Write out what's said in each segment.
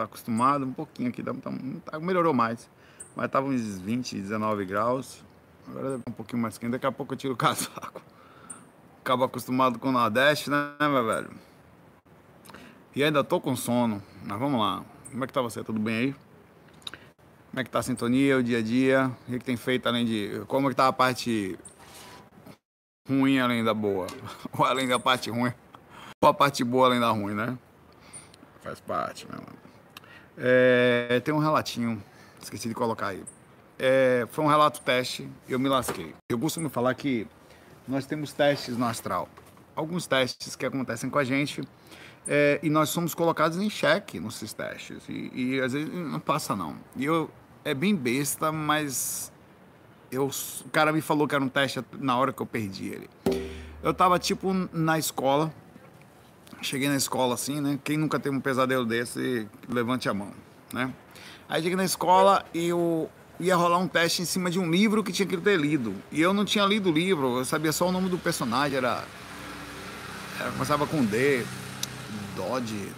tá acostumado, um pouquinho aqui, tá, tá, melhorou mais. Mas tava uns 20, 19 graus. Agora um pouquinho mais quente, daqui a pouco eu tiro o casaco. Acaba acostumado com o Nordeste, né, meu velho? E ainda tô com sono. Mas vamos lá. Como é que tá você? Tudo bem aí? Como é que tá a sintonia, o dia a dia? O que, que tem feito além de. Como é que tá a parte ruim além da boa? Ou além da parte ruim? Ou a parte boa além da ruim, né? Faz parte, meu irmão. É, tem um relatinho, esqueci de colocar aí. É, foi um relato teste, eu me lasquei. Eu costumo falar que nós temos testes no astral. Alguns testes que acontecem com a gente é, e nós somos colocados em xeque nesses testes. E, e, às vezes não passa, não. E eu, é bem besta, mas eu, o cara me falou que era um teste na hora que eu perdi ele. Eu tava tipo na escola, cheguei na escola assim, né? Quem nunca teve um pesadelo desse, levante a mão, né? Aí cheguei na escola e eu ia rolar um teste em cima de um livro que tinha que ter lido. E eu não tinha lido o livro, eu sabia só o nome do personagem, era. era começava com D, Dodge,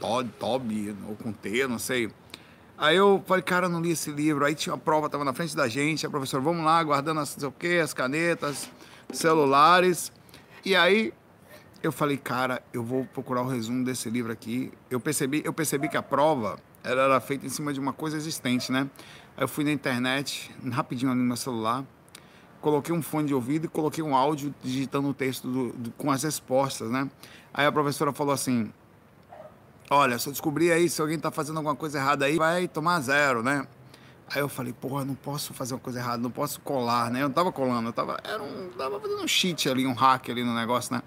Todd, Toby, ou com T, não sei. Aí eu falei, cara, eu não li esse livro. Aí tinha uma prova, tava na frente da gente, a professora, vamos lá, guardando as, sei o quê, as canetas, celulares. E aí eu falei, cara, eu vou procurar o resumo desse livro aqui. Eu percebi, eu percebi que a prova ela era feita em cima de uma coisa existente, né? Aí eu fui na internet, rapidinho no meu celular, coloquei um fone de ouvido e coloquei um áudio digitando o texto do, do, com as respostas, né? Aí a professora falou assim: Olha, se eu descobrir aí se alguém tá fazendo alguma coisa errada aí, vai tomar zero, né? Aí eu falei, porra, não posso fazer uma coisa errada, não posso colar, né? Eu não tava colando, eu tava, era um, tava fazendo um cheat ali, um hack ali no negócio, né?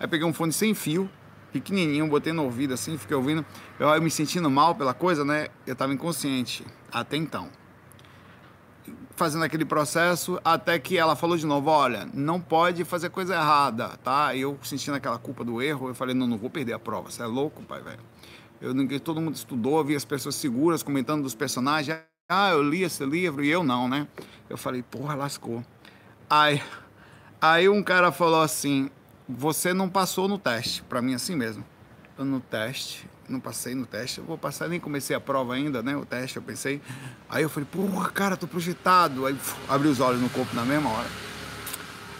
Aí peguei um fone sem fio, pequenininho, botei no ouvido assim, fiquei ouvindo. Eu, eu me sentindo mal pela coisa, né? Eu tava inconsciente até então. Fazendo aquele processo, até que ela falou de novo: olha, não pode fazer coisa errada, tá? E eu sentindo aquela culpa do erro, eu falei: não, não vou perder a prova. Você é louco, pai, velho. Eu, todo mundo estudou, vi as pessoas seguras comentando dos personagens. Ah, eu li esse livro e eu não, né? Eu falei: porra, lascou. Aí, aí um cara falou assim: você não passou no teste, para mim assim mesmo. Eu no teste, não passei no teste, eu vou passar, nem comecei a prova ainda, né? O teste, eu pensei. Aí eu falei, porra, cara, tô projetado. Aí abri os olhos no corpo na mesma hora.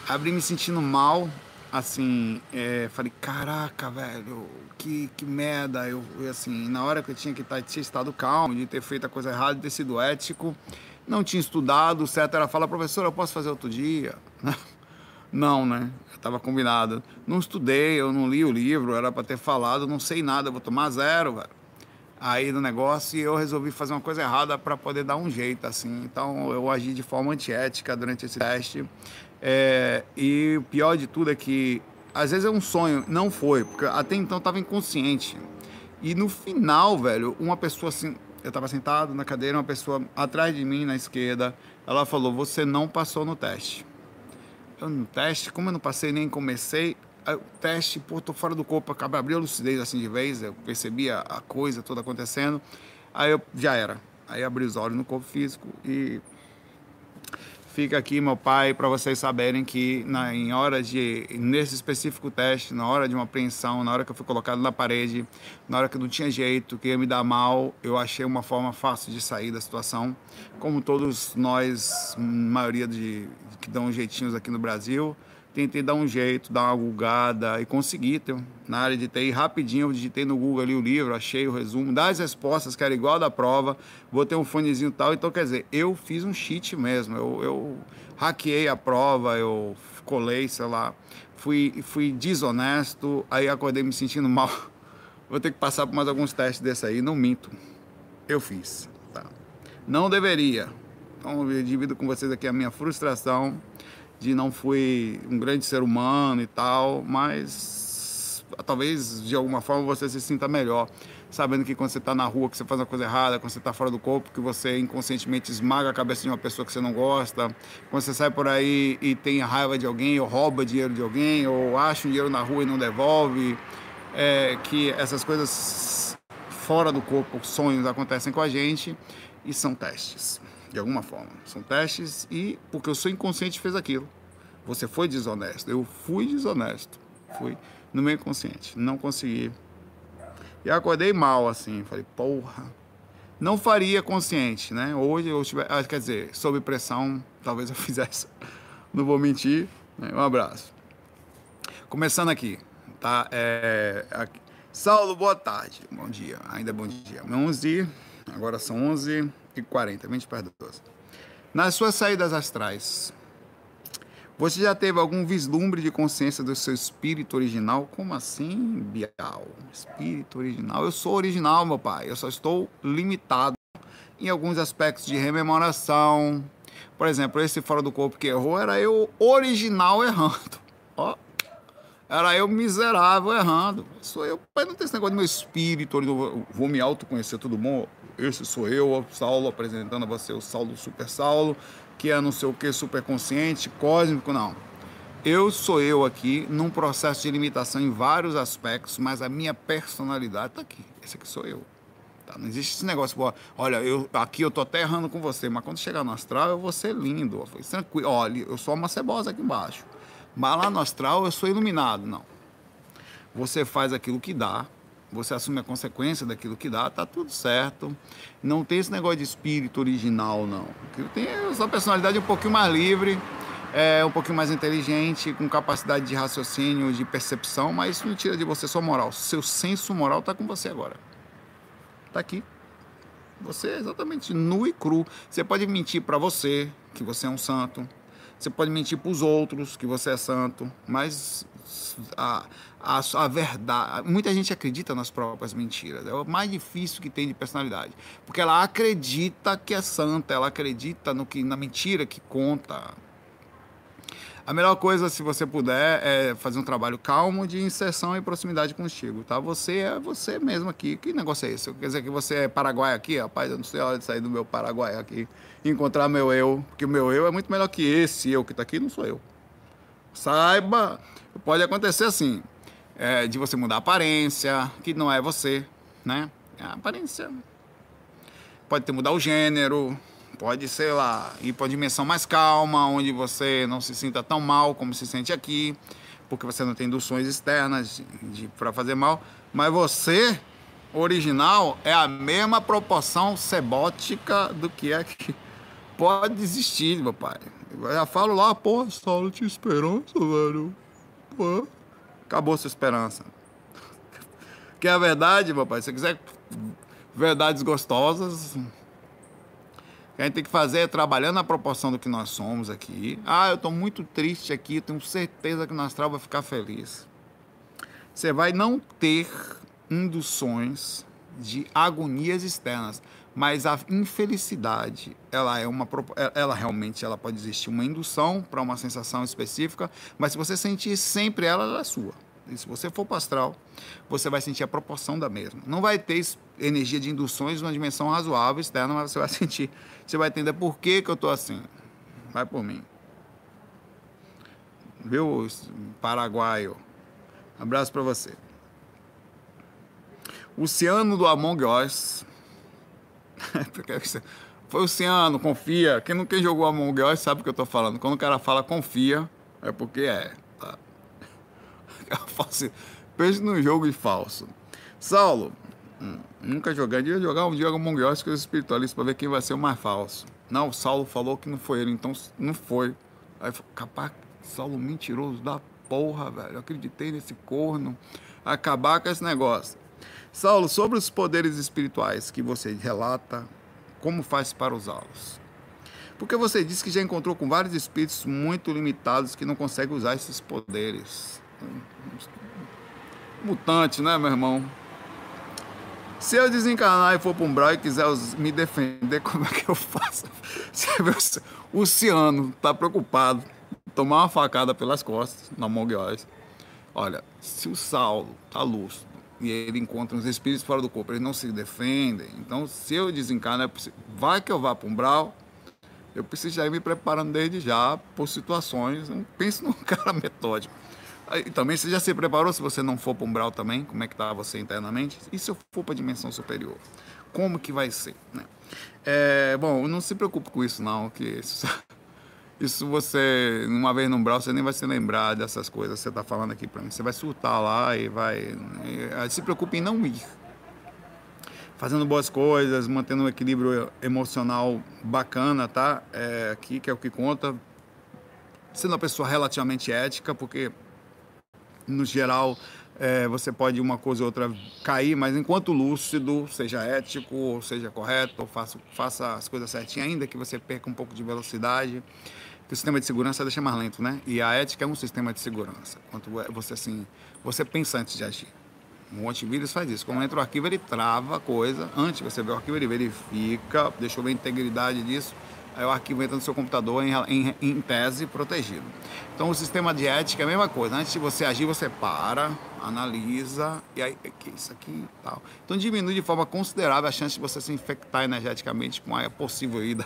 Abri me sentindo mal, assim, é, falei, caraca, velho, que, que merda. Eu, assim, na hora que eu tinha que estar, tá, tinha estado calmo, de ter feito a coisa errada, de ter sido ético, não tinha estudado, certo? Ela fala, professor, eu posso fazer outro dia? Não, né? Estava combinado. Não estudei, eu não li o livro, era para ter falado, não sei nada, vou tomar zero, velho. Aí no negócio eu resolvi fazer uma coisa errada para poder dar um jeito, assim. Então eu agi de forma antiética durante esse teste. É, e o pior de tudo é que às vezes é um sonho, não foi, porque até então estava inconsciente. E no final, velho, uma pessoa assim, eu estava sentado na cadeira, uma pessoa atrás de mim na esquerda, ela falou: Você não passou no teste no teste, como eu não passei nem comecei, o teste, pô, tô fora do corpo, acaba abriu a lucidez assim de vez, eu percebi a, a coisa toda acontecendo, aí eu já era. Aí abri os olhos no corpo físico e fica aqui, meu pai, para vocês saberem que na, em hora de, nesse específico teste, na hora de uma apreensão, na hora que eu fui colocado na parede, na hora que não tinha jeito, que ia me dar mal, eu achei uma forma fácil de sair da situação. Como todos nós, maioria de que dão jeitinhos aqui no Brasil, tentei dar um jeito, dar uma gulgada e consegui. Na área de TI, rapidinho, eu digitei no Google ali o livro, achei o resumo das respostas, que era igual da prova, vou ter um fonezinho tal. Então, quer dizer, eu fiz um cheat mesmo, eu, eu hackeei a prova, eu colei, sei lá, fui, fui desonesto, aí acordei me sentindo mal. Vou ter que passar por mais alguns testes desse aí, não minto. Eu fiz, tá? Não deveria. Então, eu divido com vocês aqui a minha frustração de não fui um grande ser humano e tal, mas talvez de alguma forma você se sinta melhor, sabendo que quando você está na rua, que você faz uma coisa errada, quando você está fora do corpo, que você inconscientemente esmaga a cabeça de uma pessoa que você não gosta, quando você sai por aí e tem raiva de alguém, ou rouba dinheiro de alguém, ou acha um dinheiro na rua e não devolve, é, que essas coisas fora do corpo, sonhos acontecem com a gente e são testes de alguma forma. São testes e porque eu sou inconsciente fez aquilo. Você foi desonesto. Eu fui desonesto. Fui no meu inconsciente. Não consegui E acordei mal, assim. Falei, porra. Não faria consciente, né? Hoje eu estiver. Ah, quer dizer, sob pressão, talvez eu fizesse. Não vou mentir. Né? Um abraço. Começando aqui, tá? É, aqui. Saulo, boa tarde. Bom dia. Ainda é bom dia. 11, agora são 11 e 40, 20 para 12. Nas suas saídas astrais, você já teve algum vislumbre de consciência do seu espírito original? Como assim, Bial? Espírito original? Eu sou original, meu pai. Eu só estou limitado em alguns aspectos de rememoração. Por exemplo, esse fora do corpo que errou era eu original errando. Ó, era eu miserável errando. Sou eu. Pai, não tem esse negócio do meu espírito. Vou me autoconhecer, tudo bom? Esse sou eu, Saulo, apresentando a você o Saulo Super Saulo que é não sei o que, superconsciente, cósmico, não. Eu sou eu aqui num processo de limitação em vários aspectos, mas a minha personalidade está aqui. Esse aqui sou eu. Tá? Não existe esse negócio, olha, eu, aqui eu tô até errando com você, mas quando chegar no astral eu vou ser lindo. Tranquilo. Olha, eu sou uma cebosa aqui embaixo. Mas lá no astral eu sou iluminado. Não. Você faz aquilo que dá, você assume a consequência daquilo que dá, tá tudo certo. Não tem esse negócio de espírito original, não. Tem essa personalidade um pouquinho mais livre, é, um pouquinho mais inteligente, com capacidade de raciocínio, de percepção, mas isso não tira de você sua moral. Seu senso moral tá com você agora. Tá aqui. Você é exatamente nu e cru. Você pode mentir para você que você é um santo. Você pode mentir para os outros que você é santo, mas a, a, a, verdade. Muita gente acredita nas próprias mentiras. É o mais difícil que tem de personalidade. Porque ela acredita que é santa, ela acredita no que, na mentira que conta. A melhor coisa, se você puder, é fazer um trabalho calmo de inserção e proximidade contigo, tá? Você é você mesmo aqui. Que negócio é esse? Quer dizer que você é paraguai aqui? Rapaz, eu não sei a hora de sair do meu paraguai aqui e encontrar meu eu, porque o meu eu é muito melhor que esse eu que está aqui, não sou eu. Saiba, pode acontecer assim, é, de você mudar a aparência, que não é você, né? A aparência. Pode ter mudar o gênero, pode, sei lá, ir para uma dimensão mais calma, onde você não se sinta tão mal como se sente aqui, porque você não tem induções externas para fazer mal, mas você, original, é a mesma proporção sebótica do que é aqui. Pode desistir, meu pai. Eu já falo lá, pô, Saulo tinha esperança, velho. Pô, acabou sua esperança. Que é a verdade, meu pai. Se você quiser verdades gostosas, que a gente tem que fazer é trabalhando na proporção do que nós somos aqui. Ah, eu estou muito triste aqui, tenho certeza que o astral vai ficar feliz. Você vai não ter induções de agonias externas, mas a infelicidade, ela é uma ela realmente ela pode existir uma indução para uma sensação específica, mas se você sentir sempre ela, ela é sua. E se você for para astral, você vai sentir a proporção da mesma. Não vai ter energia de induções numa dimensão razoável externa, mas você vai sentir. Você vai entender por que, que eu estou assim. Vai por mim. Viu, paraguaio? Abraço para você. O Oceano do Among Us. Foi o Oceano, confia. Quem não quem jogou Among Us sabe o que eu estou falando. Quando o cara fala confia, é porque é. Pense no jogo de falso. Saulo, hum, nunca joguei. Devia jogar um dia Among Us com os espiritualistas para ver quem vai ser o mais falso. Não, o Saulo falou que não foi ele, então não foi. Aí, capaz, Saulo mentiroso da porra, velho. Eu acreditei nesse corno. Acabar com esse negócio. Saulo, sobre os poderes espirituais que você relata, como faz para usá-los? Porque você disse que já encontrou com vários espíritos muito limitados que não conseguem usar esses poderes mutante, né, meu irmão? Se eu desencarnar e for para um brau e quiser me defender, como é que eu faço? O Ciano tá preocupado, tomar uma facada pelas costas na Monguióis. Olha, se o Saulo tá lúcido e ele encontra os espíritos fora do corpo, eles não se defendem. Então, se eu desencarnar, vai que eu vá para um brau, eu preciso já ir me preparando desde já por situações. Não pense num cara metódico. E também você já se preparou se você não for para umbral também? Como é que está você internamente? E se eu for para a dimensão superior? Como que vai ser? Né? É, bom, não se preocupe com isso não, que isso, isso você, uma vez no umbral, você nem vai se lembrar dessas coisas que você está falando aqui para mim. Você vai surtar lá e vai... E, se preocupe em não ir. fazendo boas coisas, mantendo um equilíbrio emocional bacana, tá? É, aqui que é o que conta. Sendo uma pessoa relativamente ética, porque no geral é, você pode uma coisa ou outra cair, mas enquanto lúcido, seja ético, seja correto, faça, faça as coisas certinho, ainda que você perca um pouco de velocidade, que o sistema de segurança deixa mais lento, né? E a ética é um sistema de segurança. Quanto você assim, você pensa antes de agir. O antivírus faz isso. Quando entra o arquivo, ele trava a coisa. Antes você ver o arquivo, ele verifica, deixa eu ver a integridade disso. O arquivo entra no seu computador em, em, em, tese protegido. Então o sistema de ética é a mesma coisa. Antes de você agir, você para, analisa e aí que isso aqui tal. Então diminui de forma considerável a chance de você se infectar energeticamente com a possível ida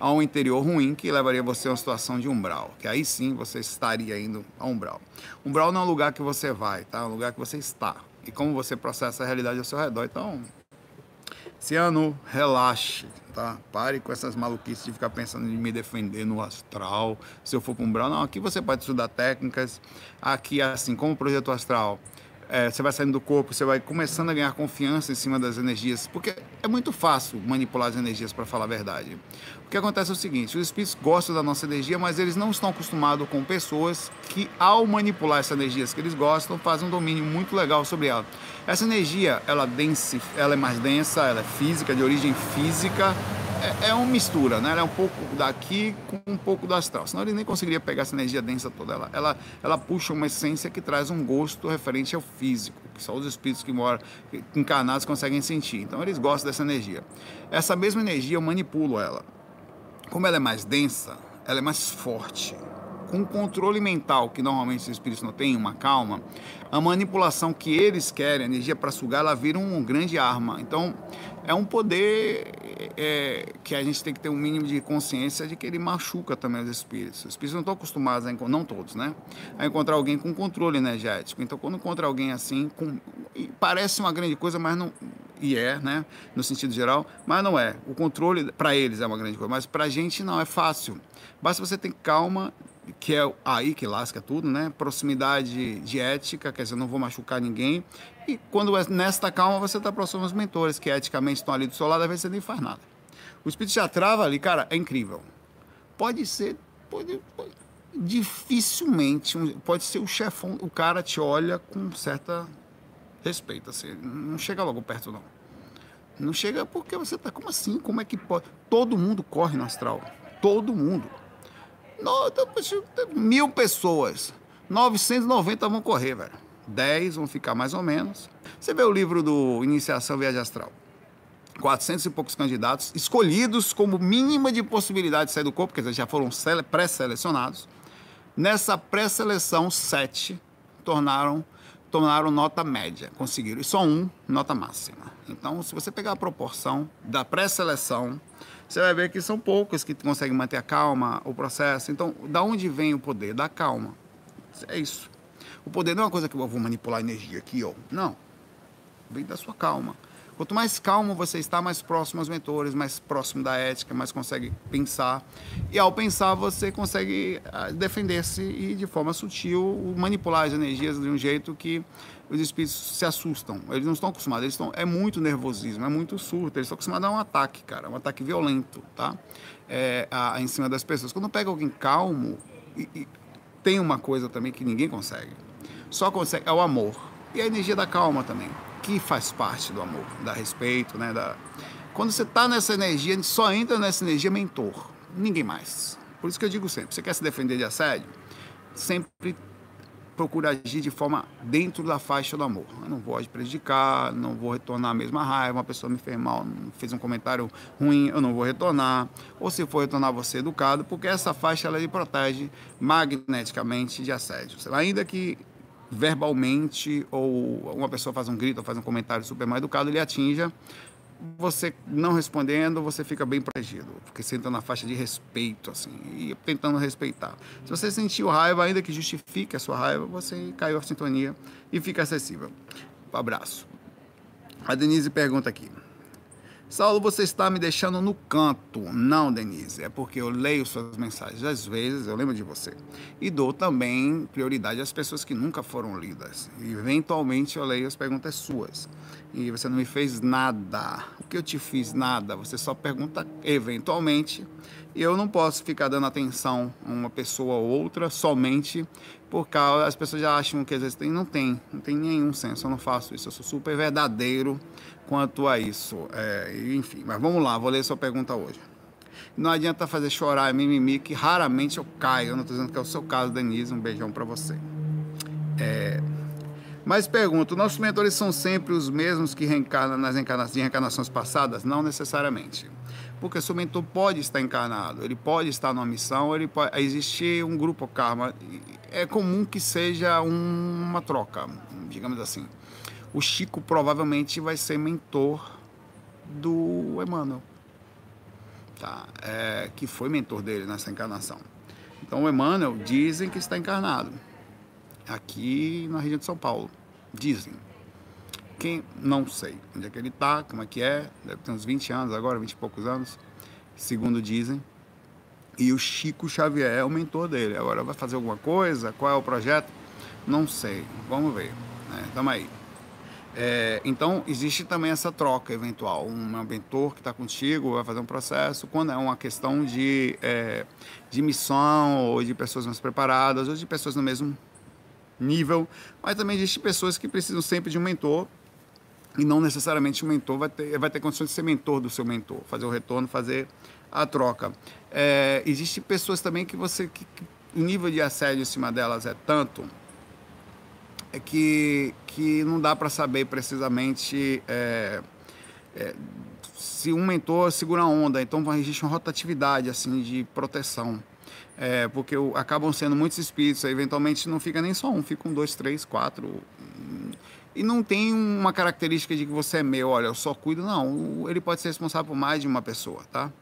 a um interior ruim que levaria você a uma situação de umbral, que aí sim você estaria indo a umbral. Umbral não é um lugar que você vai, tá? É um lugar que você está e como você processa a realidade ao seu redor. Então, ano relaxe, tá? Pare com essas maluquices de ficar pensando em me defender no astral, se eu for para um umbral. Não, aqui você pode estudar técnicas. Aqui, assim, como o projeto astral, é, você vai saindo do corpo, você vai começando a ganhar confiança em cima das energias, porque é muito fácil manipular as energias, para falar a verdade. O que acontece é o seguinte: os espíritos gostam da nossa energia, mas eles não estão acostumados com pessoas que, ao manipular essas energias que eles gostam, fazem um domínio muito legal sobre ela. Essa energia, ela, dense, ela é mais densa, ela é física, de origem física, é, é uma mistura, né? Ela é um pouco daqui com um pouco do astral. Senão ele nem conseguiria pegar essa energia densa toda. Ela, ela, ela puxa uma essência que traz um gosto referente ao físico, que só os espíritos que moram encarnados conseguem sentir. Então eles gostam dessa energia. Essa mesma energia eu manipulo ela. Como ela é mais densa, ela é mais forte. Com controle mental que normalmente os espíritos não têm, uma calma, a manipulação que eles querem, a energia para sugar, ela vira uma grande arma. Então, é um poder é, que a gente tem que ter um mínimo de consciência de que ele machuca também os espíritos. Os espíritos não estão acostumados, a, não todos, né? A encontrar alguém com controle energético. Então, quando encontra alguém assim, com, parece uma grande coisa, mas não. E é, né? No sentido geral, mas não é. O controle, para eles, é uma grande coisa, mas para a gente não é fácil. Basta você ter calma, que é aí que lasca tudo, né? Proximidade de ética, quer dizer, não vou machucar ninguém. E quando é nesta calma, você está próximo aos mentores, que eticamente estão ali do seu lado, às vezes você nem faz nada. O espírito já trava ali, cara, é incrível. Pode ser, pode, pode dificilmente, pode ser o chefão, o cara te olha com certa respeito, assim, não chega logo perto, não. Não chega porque você tá, como assim? Como é que pode? Todo mundo corre no astral. Todo mundo. Mil pessoas. 990 vão correr, velho. 10 vão ficar mais ou menos. Você vê o livro do Iniciação Viagem Astral. 400 e poucos candidatos escolhidos como mínima de possibilidade de sair do corpo, quer dizer, já foram pré-selecionados. Nessa pré-seleção, sete tornaram, tornaram nota média, conseguiram. E só um, nota máxima. Então, se você pegar a proporção da pré-seleção você vai ver que são poucos que conseguem manter a calma, o processo. Então, da onde vem o poder? Da calma. É isso. O poder não é uma coisa que eu vou manipular a energia aqui, ó. Não. Vem da sua calma. Quanto mais calmo você está, mais próximo aos mentores, mais próximo da ética, mais consegue pensar. E ao pensar, você consegue ah, defender-se e, de forma sutil, manipular as energias de um jeito que os espíritos se assustam. Eles não estão acostumados, eles estão, é muito nervosismo, é muito surto, eles estão acostumados a um ataque, cara, um ataque violento, tá? É, a, em cima das pessoas. Quando pega alguém calmo, e, e, tem uma coisa também que ninguém consegue. Só consegue, é o amor. E a energia da calma também, que faz parte do amor, da respeito, né? Da... Quando você está nessa energia, só entra nessa energia mentor, ninguém mais. Por isso que eu digo sempre, você quer se defender de assédio? Sempre procura agir de forma dentro da faixa do amor. Eu não vou prejudicar, não vou retornar a mesma raiva, uma pessoa me fez mal, fez um comentário ruim, eu não vou retornar. Ou se for retornar, você educado, porque essa faixa ela lhe protege magneticamente de assédio. Ainda que verbalmente ou uma pessoa faz um grito ou faz um comentário super mal educado, ele atinja você não respondendo, você fica bem protegido, porque você entra na faixa de respeito, assim, e tentando respeitar. Se você sentiu raiva, ainda que justifique a sua raiva, você caiu a sintonia e fica acessível. Um abraço. A Denise pergunta aqui. Saulo, você está me deixando no canto. Não, Denise, é porque eu leio suas mensagens. Às vezes eu lembro de você. E dou também prioridade às pessoas que nunca foram lidas. Eventualmente eu leio as perguntas suas. E você não me fez nada. O que eu te fiz? Nada. Você só pergunta eventualmente. E eu não posso ficar dando atenção a uma pessoa ou outra somente porque as pessoas já acham que às vezes tem. Não tem. Não tem nenhum senso. Eu não faço isso. Eu sou super verdadeiro quanto a isso. É, enfim, mas vamos lá, vou ler sua pergunta hoje. Não adianta fazer chorar mimimi, que raramente eu caio. Eu não estou dizendo que é o seu caso, Denise. Um beijão para você. É, mas pergunto, nossos mentores são sempre os mesmos que reencarnam nas encarnações, reencarnações passadas? Não necessariamente. Porque seu mentor pode estar encarnado, ele pode estar numa missão, ele pode existir um grupo karma. É comum que seja uma troca, digamos assim o Chico provavelmente vai ser mentor do Emmanuel, tá? É, que foi mentor dele nessa encarnação. Então o Emmanuel dizem que está encarnado aqui na região de São Paulo. Dizem. Quem não sei onde é que ele está, como é que é, deve ter uns 20 anos agora, 20 e poucos anos, segundo dizem. E o Chico Xavier é o mentor dele. Agora vai fazer alguma coisa? Qual é o projeto? Não sei. Vamos ver. Né? Tamo aí. É, então, existe também essa troca eventual. Um mentor que está contigo vai fazer um processo, quando é uma questão de, é, de missão, ou de pessoas mais preparadas, ou de pessoas no mesmo nível. Mas também existe pessoas que precisam sempre de um mentor, e não necessariamente o mentor vai ter, vai ter condições de ser mentor do seu mentor, fazer o retorno, fazer a troca. É, Existem pessoas também que você. Que, que o nível de assédio em cima delas é tanto que, que não dá para saber precisamente é, é, se um mentor segura a onda, então existe uma rotatividade assim de proteção. É, porque o, acabam sendo muitos espíritos, eventualmente não fica nem só um, ficam dois, três, quatro. E não tem uma característica de que você é meu, olha, eu só cuido, não. Ele pode ser responsável por mais de uma pessoa, tá?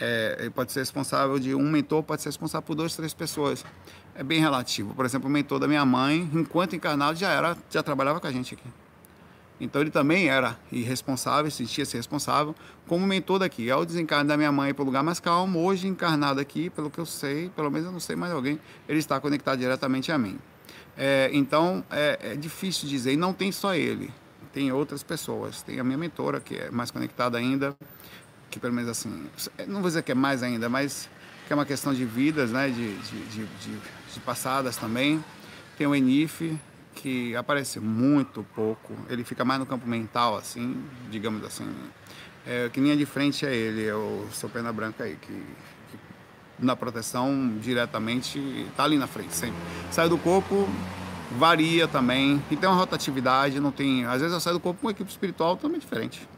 É, ele pode ser responsável de um mentor, pode ser responsável por duas, três pessoas. É bem relativo. Por exemplo, o mentor da minha mãe, enquanto encarnado, já era, já trabalhava com a gente aqui. Então ele também era irresponsável, sentia-se responsável como mentor daqui. Ao desencarnar da minha mãe para o lugar mais calmo, hoje encarnado aqui, pelo que eu sei, pelo menos eu não sei mais alguém, ele está conectado diretamente a mim. É, então é, é difícil dizer, e não tem só ele, tem outras pessoas. Tem a minha mentora, que é mais conectada ainda, que pelo menos assim, não vou dizer que é mais ainda, mas que é uma questão de vidas, né, de, de, de, de passadas também. Tem o Enif, que aparece muito pouco, ele fica mais no campo mental, assim, digamos assim. É, que linha de frente é ele, é o seu Pena Branca aí, que, que na proteção diretamente está ali na frente sempre. Sai do corpo, varia também, e tem uma rotatividade, não tem. Às vezes eu saio do corpo com uma equipe espiritual totalmente diferente.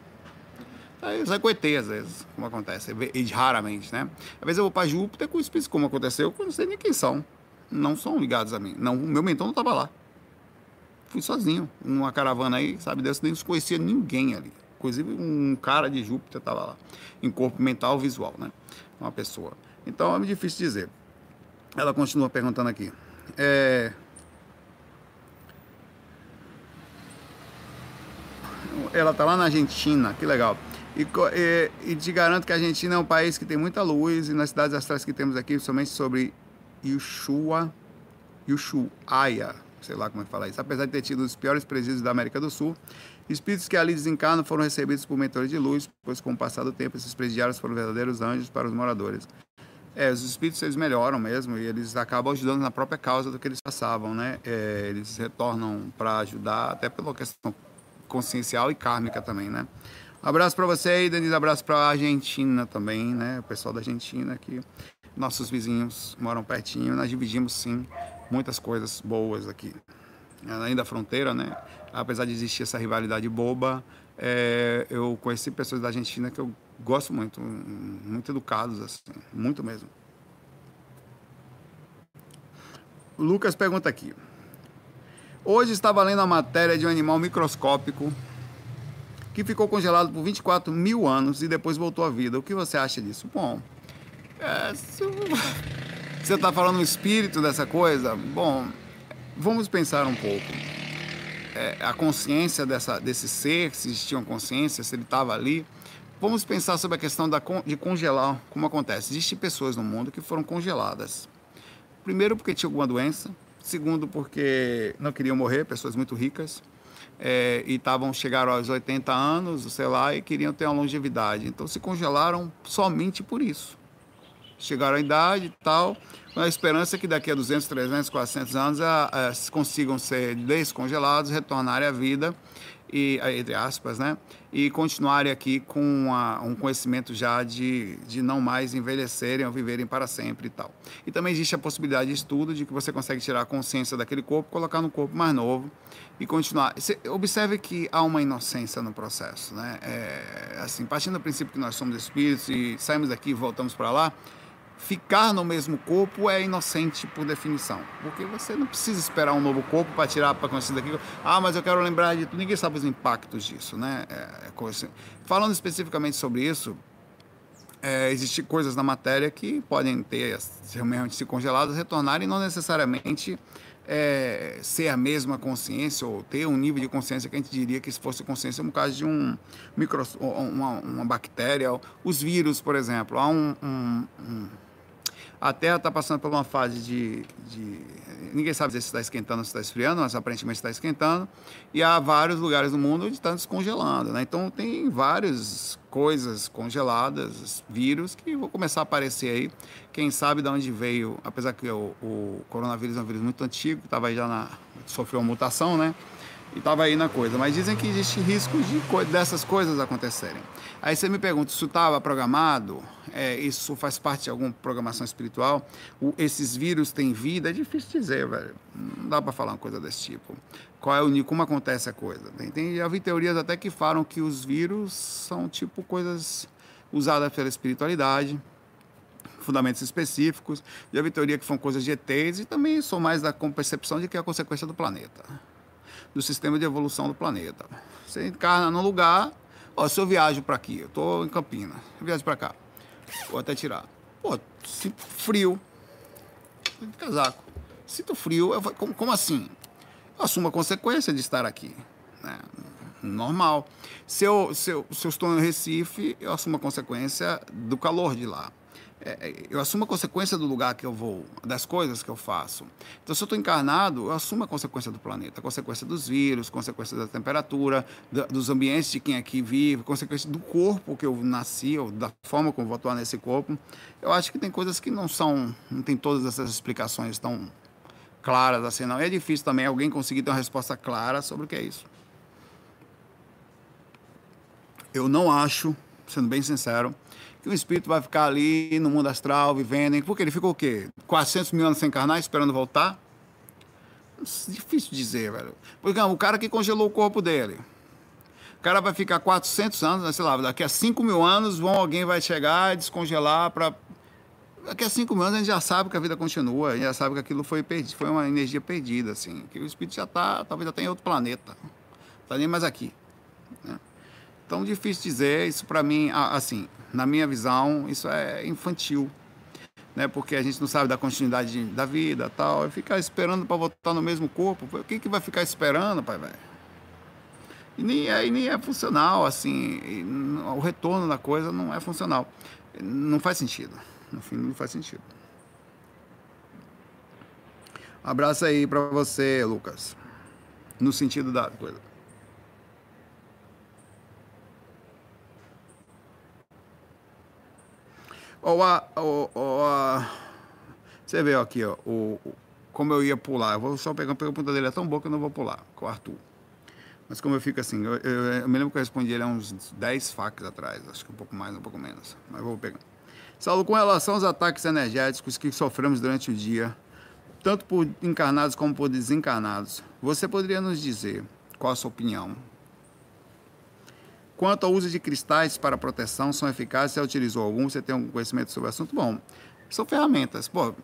Aí eu coetei às vezes, como acontece, e raramente, né? Às vezes eu vou para Júpiter com espíritos, como aconteceu, eu não sei nem quem são. Não são ligados a mim. Não, o meu mentor não estava lá. Fui sozinho, numa caravana aí, sabe? Deus nem conhecia ninguém ali. Inclusive um cara de Júpiter estava lá, em corpo mental visual, né? Uma pessoa. Então é difícil dizer. Ela continua perguntando aqui. É... Ela está lá na Argentina, que legal. E, e, e, te garanto que a Argentina é um país que tem muita luz e nas cidades astrais que temos aqui, somente sobre Yushua, Yushuaia, sei lá como é que fala isso, apesar de ter tido os piores presídios da América do Sul, espíritos que ali desencarnam foram recebidos por mentores de luz, pois com o passar do tempo esses presidiários foram verdadeiros anjos para os moradores. É, os espíritos eles melhoram mesmo e eles acabam ajudando na própria causa do que eles passavam, né? É, eles retornam para ajudar, até pela questão consciencial e kármica também, né? Abraço para você aí, Denise. Abraço para a Argentina também, né? O pessoal da Argentina aqui. Nossos vizinhos moram pertinho. Nós dividimos, sim, muitas coisas boas aqui. Além da fronteira, né? Apesar de existir essa rivalidade boba, é, eu conheci pessoas da Argentina que eu gosto muito, muito educados, assim, muito mesmo. Lucas pergunta aqui. Hoje estava lendo a matéria de um animal microscópico que ficou congelado por 24 mil anos e depois voltou à vida. O que você acha disso? Bom, você está falando o espírito dessa coisa? Bom, vamos pensar um pouco. É, a consciência dessa, desse ser, se existia uma consciência, se ele estava ali, vamos pensar sobre a questão da, de congelar, como acontece. Existem pessoas no mundo que foram congeladas. Primeiro, porque tinha alguma doença. Segundo, porque não queriam morrer, pessoas muito ricas. É, e estavam chegaram aos 80 anos, sei lá, e queriam ter uma longevidade. Então se congelaram somente por isso. Chegaram à idade e tal, com a esperança que daqui a 200, 300, 400 anos a, a, consigam ser descongelados, retornarem à vida e entre aspas, né? E continuarem aqui com uma, um conhecimento já de, de não mais envelhecerem ou viverem para sempre e tal. E também existe a possibilidade de estudo de que você consegue tirar a consciência daquele corpo, colocar no corpo mais novo e continuar. Observe que há uma inocência no processo, né? É, assim, partindo do princípio que nós somos espíritos e saímos daqui e voltamos para lá, ficar no mesmo corpo é inocente por definição. Porque você não precisa esperar um novo corpo para tirar para consciência daquilo. Ah, mas eu quero lembrar de tudo. Ninguém sabe os impactos disso, né? É, é coisa... Falando especificamente sobre isso, é, existem coisas na matéria que podem ter realmente se congeladas, retornarem e não necessariamente é, ser a mesma consciência ou ter um nível de consciência que a gente diria que se fosse consciência no caso de um micro, uma, uma bactéria, os vírus, por exemplo, há um, um, um a Terra está passando por uma fase de, de ninguém sabe se está esquentando ou se está esfriando, mas aparentemente está esquentando. E há vários lugares do mundo onde está descongelando. Né? Então tem várias coisas congeladas, vírus, que vão começar a aparecer aí. Quem sabe de onde veio, apesar que o, o coronavírus é um vírus muito antigo, estava já na. sofreu uma mutação, né? e estava aí na coisa. Mas dizem que existe risco de dessas coisas acontecerem. Aí você me pergunta, isso estava programado? É, isso faz parte de alguma programação espiritual? O, esses vírus têm vida? É difícil dizer, velho. Não dá para falar uma coisa desse tipo. Qual é o como acontece a coisa? Tem, tem, já vi teorias até que falam que os vírus são tipo coisas usadas pela espiritualidade fundamentos específicos. Já vi teoria que são coisas de ETs e também sou mais da percepção de que é a consequência do planeta do sistema de evolução do planeta. Você encarna num lugar, ó, se eu viajo para aqui, eu estou em Campinas, eu viajo para cá, vou até tirar. Pô, sinto frio, de casaco. Sinto frio, eu, como, como assim? Eu assumo a consequência de estar aqui. Né? Normal. Se eu, se, eu, se eu estou no Recife, eu assumo a consequência do calor de lá. É, é, eu assumo a consequência do lugar que eu vou, das coisas que eu faço. Então, se eu estou encarnado, eu assumo a consequência do planeta, a consequência dos vírus, consequência da temperatura, dos ambientes de quem aqui vive, consequência do corpo que eu nasci, ou da forma como vou atuar nesse corpo. Eu acho que tem coisas que não são, não tem todas essas explicações tão claras assim, não. E é difícil também alguém conseguir ter uma resposta clara sobre o que é isso. Eu não acho, sendo bem sincero, que o espírito vai ficar ali no mundo astral, vivendo. Porque ele ficou o quê? 400 mil anos sem encarnar, esperando voltar? Difícil dizer, velho. Porque o cara que congelou o corpo dele. O cara vai ficar 400 anos, sei lá, daqui a 5 mil anos vão, alguém vai chegar e descongelar para. Daqui a 5 mil anos a gente já sabe que a vida continua, a gente já sabe que aquilo foi, perdido, foi uma energia perdida, assim. Que o espírito já está, talvez já tenha outro planeta. Não está nem mais aqui. Né? Então, difícil dizer, isso para mim, assim, na minha visão, isso é infantil. Né? Porque a gente não sabe da continuidade da vida tal. E ficar esperando para voltar no mesmo corpo. O que, que vai ficar esperando, pai, velho? E nem, aí nem é funcional, assim. O retorno da coisa não é funcional. Não faz sentido. No fim, não faz sentido. Abraço aí para você, Lucas. No sentido da coisa. Ó, ó, você vê aqui, ó, o, como eu ia pular. Eu vou só pegar, pegar a ponta dele, é tão boa que eu não vou pular com o Arthur. Mas como eu fico assim, eu, eu, eu me lembro que eu respondi ele há uns 10 facas atrás, acho que um pouco mais, um pouco menos. Mas vou pegar. Saulo, com relação aos ataques energéticos que sofremos durante o dia, tanto por encarnados como por desencarnados, você poderia nos dizer qual a sua opinião Quanto ao uso de cristais para proteção, são eficazes? Você utilizou algum? Você tem algum conhecimento sobre o assunto? Bom, são ferramentas. Pô,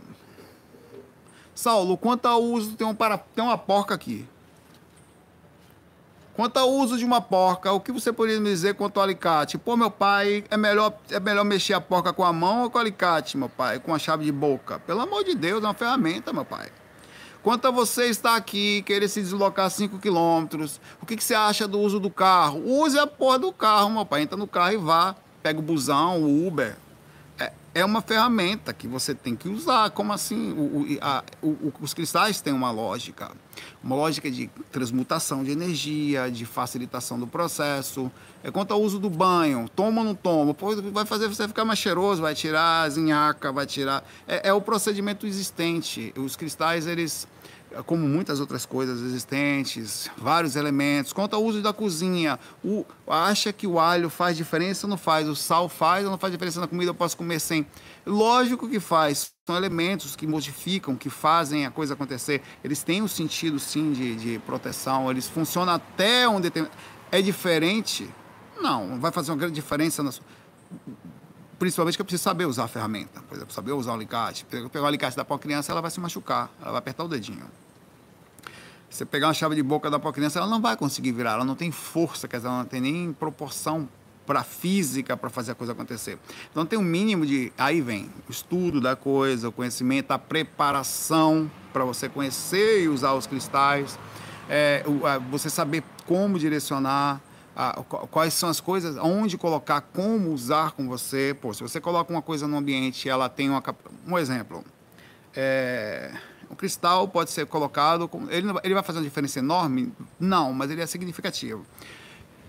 Saulo, quanto ao uso, tem, um para, tem uma porca aqui. Quanto ao uso de uma porca, o que você poderia me dizer quanto ao alicate? Pô, meu pai, é melhor, é melhor mexer a porca com a mão ou com o alicate, meu pai? Com a chave de boca? Pelo amor de Deus, é uma ferramenta, meu pai. Quanto a você estar aqui, querer se deslocar 5 quilômetros, o que, que você acha do uso do carro? Use a porra do carro, meu pai. Entra no carro e vá. pega o busão, o Uber, é, uma ferramenta que você tem que usar. Como assim? O, o, a, o, os cristais têm uma lógica, uma lógica de transmutação de energia, de facilitação do processo. É quanto ao uso do banho, toma ou não toma, Pô, vai fazer você ficar mais cheiroso, vai tirar a zinhaca, vai tirar. É, é o procedimento existente. Os cristais, eles como muitas outras coisas existentes, vários elementos. Quanto ao uso da cozinha, o, acha que o alho faz diferença ou não faz? O sal faz ou não faz diferença na comida? Eu posso comer sem? Lógico que faz. São elementos que modificam, que fazem a coisa acontecer. Eles têm um sentido, sim, de, de proteção. Eles funcionam até um determinado... É diferente? Não, vai fazer uma grande diferença na sua principalmente que eu preciso saber usar a ferramenta. Por exemplo, saber usar o alicate. Pegar o alicate da para uma criança, ela vai se machucar, ela vai apertar o dedinho. Você pegar uma chave de boca da para criança, ela não vai conseguir virar, ela não tem força, quer dizer, ela não tem nem proporção para física para fazer a coisa acontecer. Então tem um mínimo de. Aí vem o estudo da coisa, o conhecimento, a preparação para você conhecer e usar os cristais, é, você saber como direcionar a, quais são as coisas, onde colocar, como usar com você. Pô, se você coloca uma coisa no ambiente ela tem uma. Um exemplo. É, o cristal pode ser colocado. Ele, ele vai fazer uma diferença enorme? Não, mas ele é significativo.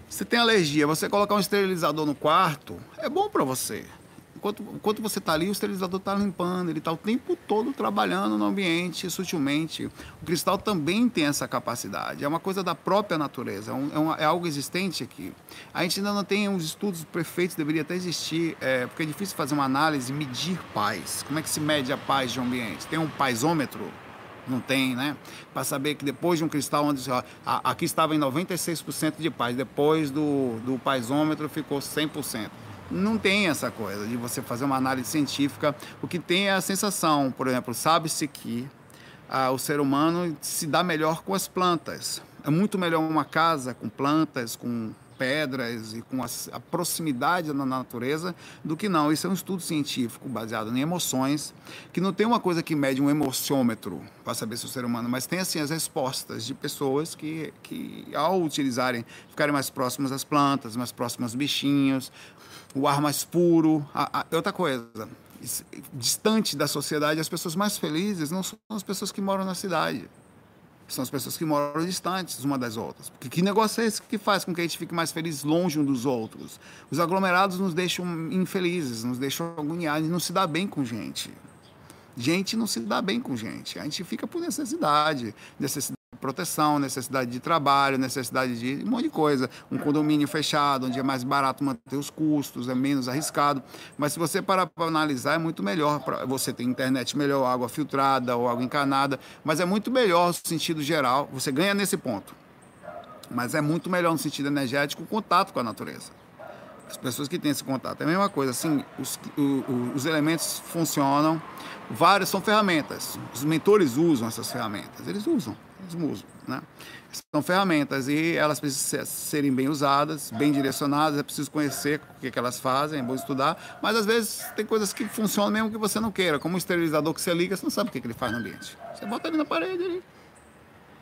Se tem alergia, você colocar um esterilizador no quarto é bom para você enquanto, enquanto você está ali, o esterilizador está limpando, ele está o tempo todo trabalhando no ambiente sutilmente. O cristal também tem essa capacidade, é uma coisa da própria natureza, é, um, é, uma, é algo existente aqui. A gente ainda não tem os estudos perfeitos, deveria até existir, é, porque é difícil fazer uma análise, medir paz. Como é que se mede a paz de um ambiente? Tem um paisômetro? não tem, né? Para saber que depois de um cristal onde ó, aqui estava em 96% de paz, depois do, do paisômetro ficou 100% não tem essa coisa de você fazer uma análise científica. O que tem é a sensação, por exemplo, sabe-se que ah, o ser humano se dá melhor com as plantas. É muito melhor uma casa com plantas, com pedras e com a, a proximidade na natureza do que não. Isso é um estudo científico baseado em emoções, que não tem uma coisa que mede um emociômetro para saber se o ser humano, mas tem assim as respostas de pessoas que, que ao utilizarem, ficarem mais próximas às plantas, mais próximas aos bichinhos, o ar mais puro. A, a, outra coisa, distante da sociedade, as pessoas mais felizes não são as pessoas que moram na cidade. São as pessoas que moram distantes uma das outras. Porque que negócio é esse que faz com que a gente fique mais feliz longe um dos outros? Os aglomerados nos deixam infelizes, nos deixam agoniados, não se dá bem com gente. Gente não se dá bem com gente. A gente fica por necessidade. Necessidade proteção, necessidade de trabalho, necessidade de um monte de coisa. Um condomínio fechado, onde é mais barato manter os custos, é menos arriscado. Mas se você parar para analisar, é muito melhor. Pra você ter internet melhor, água filtrada ou água encanada, mas é muito melhor no sentido geral. Você ganha nesse ponto. Mas é muito melhor no sentido energético o contato com a natureza. As pessoas que têm esse contato. É a mesma coisa, assim, os, os elementos funcionam, várias são ferramentas. Os mentores usam essas ferramentas, eles usam os Né? São ferramentas e elas precisam serem bem usadas, bem direcionadas, é preciso conhecer o que, que elas fazem, é bom estudar, mas às vezes tem coisas que funcionam mesmo que você não queira, como um esterilizador que você liga, você não sabe o que, que ele faz no ambiente. Você bota ele na parede ali.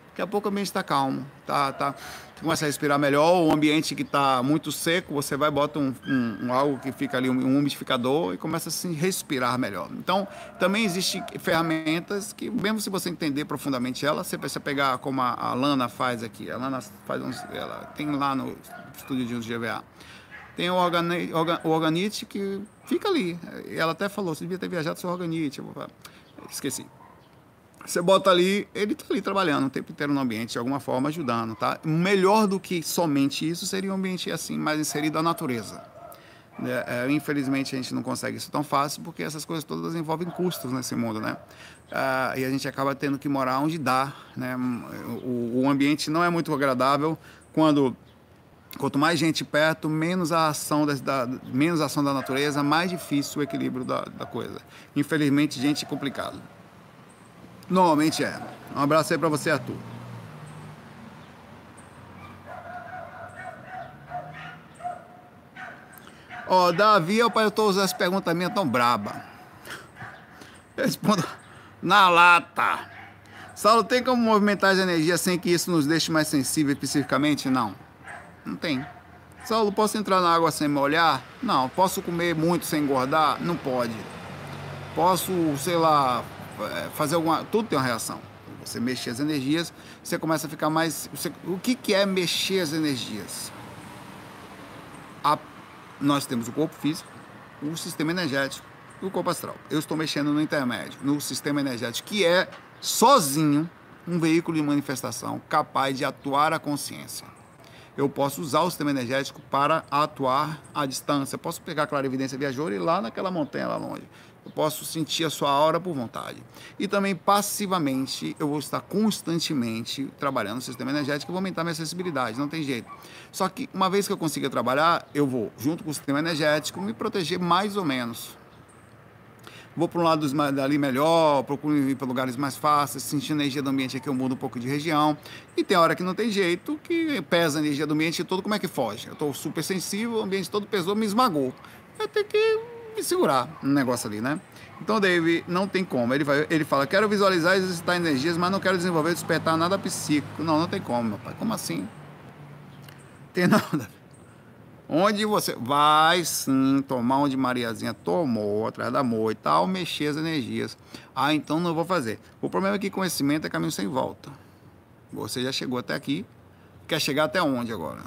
Daqui a pouco o ambiente está calmo, tá, tá, começa a respirar melhor. O ambiente que está muito seco, você vai bota um, um, um, algo que fica ali, um, um umidificador e começa a se respirar melhor. Então, também existem ferramentas que, mesmo se você entender profundamente ela, você precisa pegar como a, a Lana faz aqui. A Lana faz uns, ela tem lá no estúdio de GVA. Tem o, organi, o Organite que fica ali. Ela até falou, você devia ter viajado seu Organite. Esqueci. Você bota ali, ele está ali trabalhando o tempo inteiro no ambiente, de alguma forma ajudando, tá? Melhor do que somente isso seria um ambiente assim, mais inserido à natureza. É, é, infelizmente a gente não consegue isso tão fácil porque essas coisas todas envolvem custos nesse mundo, né? Ah, e a gente acaba tendo que morar onde dá, né? O, o ambiente não é muito agradável quando quanto mais gente perto, menos a ação da, da, menos ação da natureza, mais difícil o equilíbrio da, da coisa. Infelizmente, gente é complicado. Normalmente é. Um abraço aí para você, Arthur. Ó, oh, Davi, eu estou usando as perguntas tão braba. Respondo na lata. Saulo, tem como movimentar as energias sem que isso nos deixe mais sensíveis especificamente? Não. Não tem. Saulo, posso entrar na água sem molhar? Não. Posso comer muito sem engordar? Não pode. Posso, sei lá, fazer alguma. Tudo tem uma reação. Você mexer as energias, você começa a ficar mais. Você... O que, que é mexer as energias? A... Nós temos o corpo físico, o sistema energético e o corpo astral. Eu estou mexendo no intermédio, no sistema energético, que é sozinho um veículo de manifestação capaz de atuar a consciência eu posso usar o sistema energético para atuar à distância. Posso pegar a clarividência viajoura e ir lá naquela montanha lá longe. Eu posso sentir a sua aura por vontade. E também passivamente, eu vou estar constantemente trabalhando no sistema energético e vou aumentar minha sensibilidade, não tem jeito. Só que uma vez que eu consiga trabalhar, eu vou, junto com o sistema energético, me proteger mais ou menos vou para um lado dali melhor, procuro ir para lugares mais fáceis, sentindo a energia do ambiente aqui, eu mudo um pouco de região. E tem hora que não tem jeito, que pesa a energia do ambiente todo, como é que foge? Eu estou super sensível, o ambiente todo pesou, me esmagou. Eu tenho que me segurar no negócio ali, né? Então, Dave, não tem como. Ele, vai, ele fala, quero visualizar e exercitar energias, mas não quero desenvolver, despertar nada psíquico. Não, não tem como, meu pai. Como assim? Tem nada. Onde você vai sim tomar onde Mariazinha tomou, atrás da moita e tal, mexer as energias. Ah, então não vou fazer. O problema é que conhecimento é caminho sem volta. Você já chegou até aqui, quer chegar até onde agora?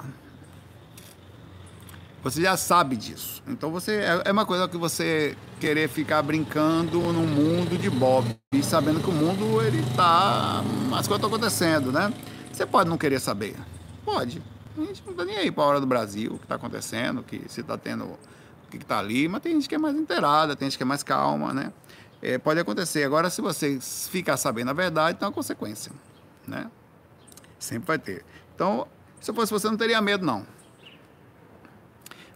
Você já sabe disso. Então você é, é uma coisa que você querer ficar brincando no mundo de Bob e sabendo que o mundo ele tá, as coisas estão acontecendo, né? Você pode não querer saber, pode. A gente não tá nem aí para a hora do Brasil, o que está acontecendo, que se está tendo, o que está ali, mas tem gente que é mais inteirada, tem gente que é mais calma, né? É, pode acontecer. Agora, se você ficar sabendo a verdade, tem uma consequência, né? Sempre vai ter. Então, se eu fosse você, não teria medo, não.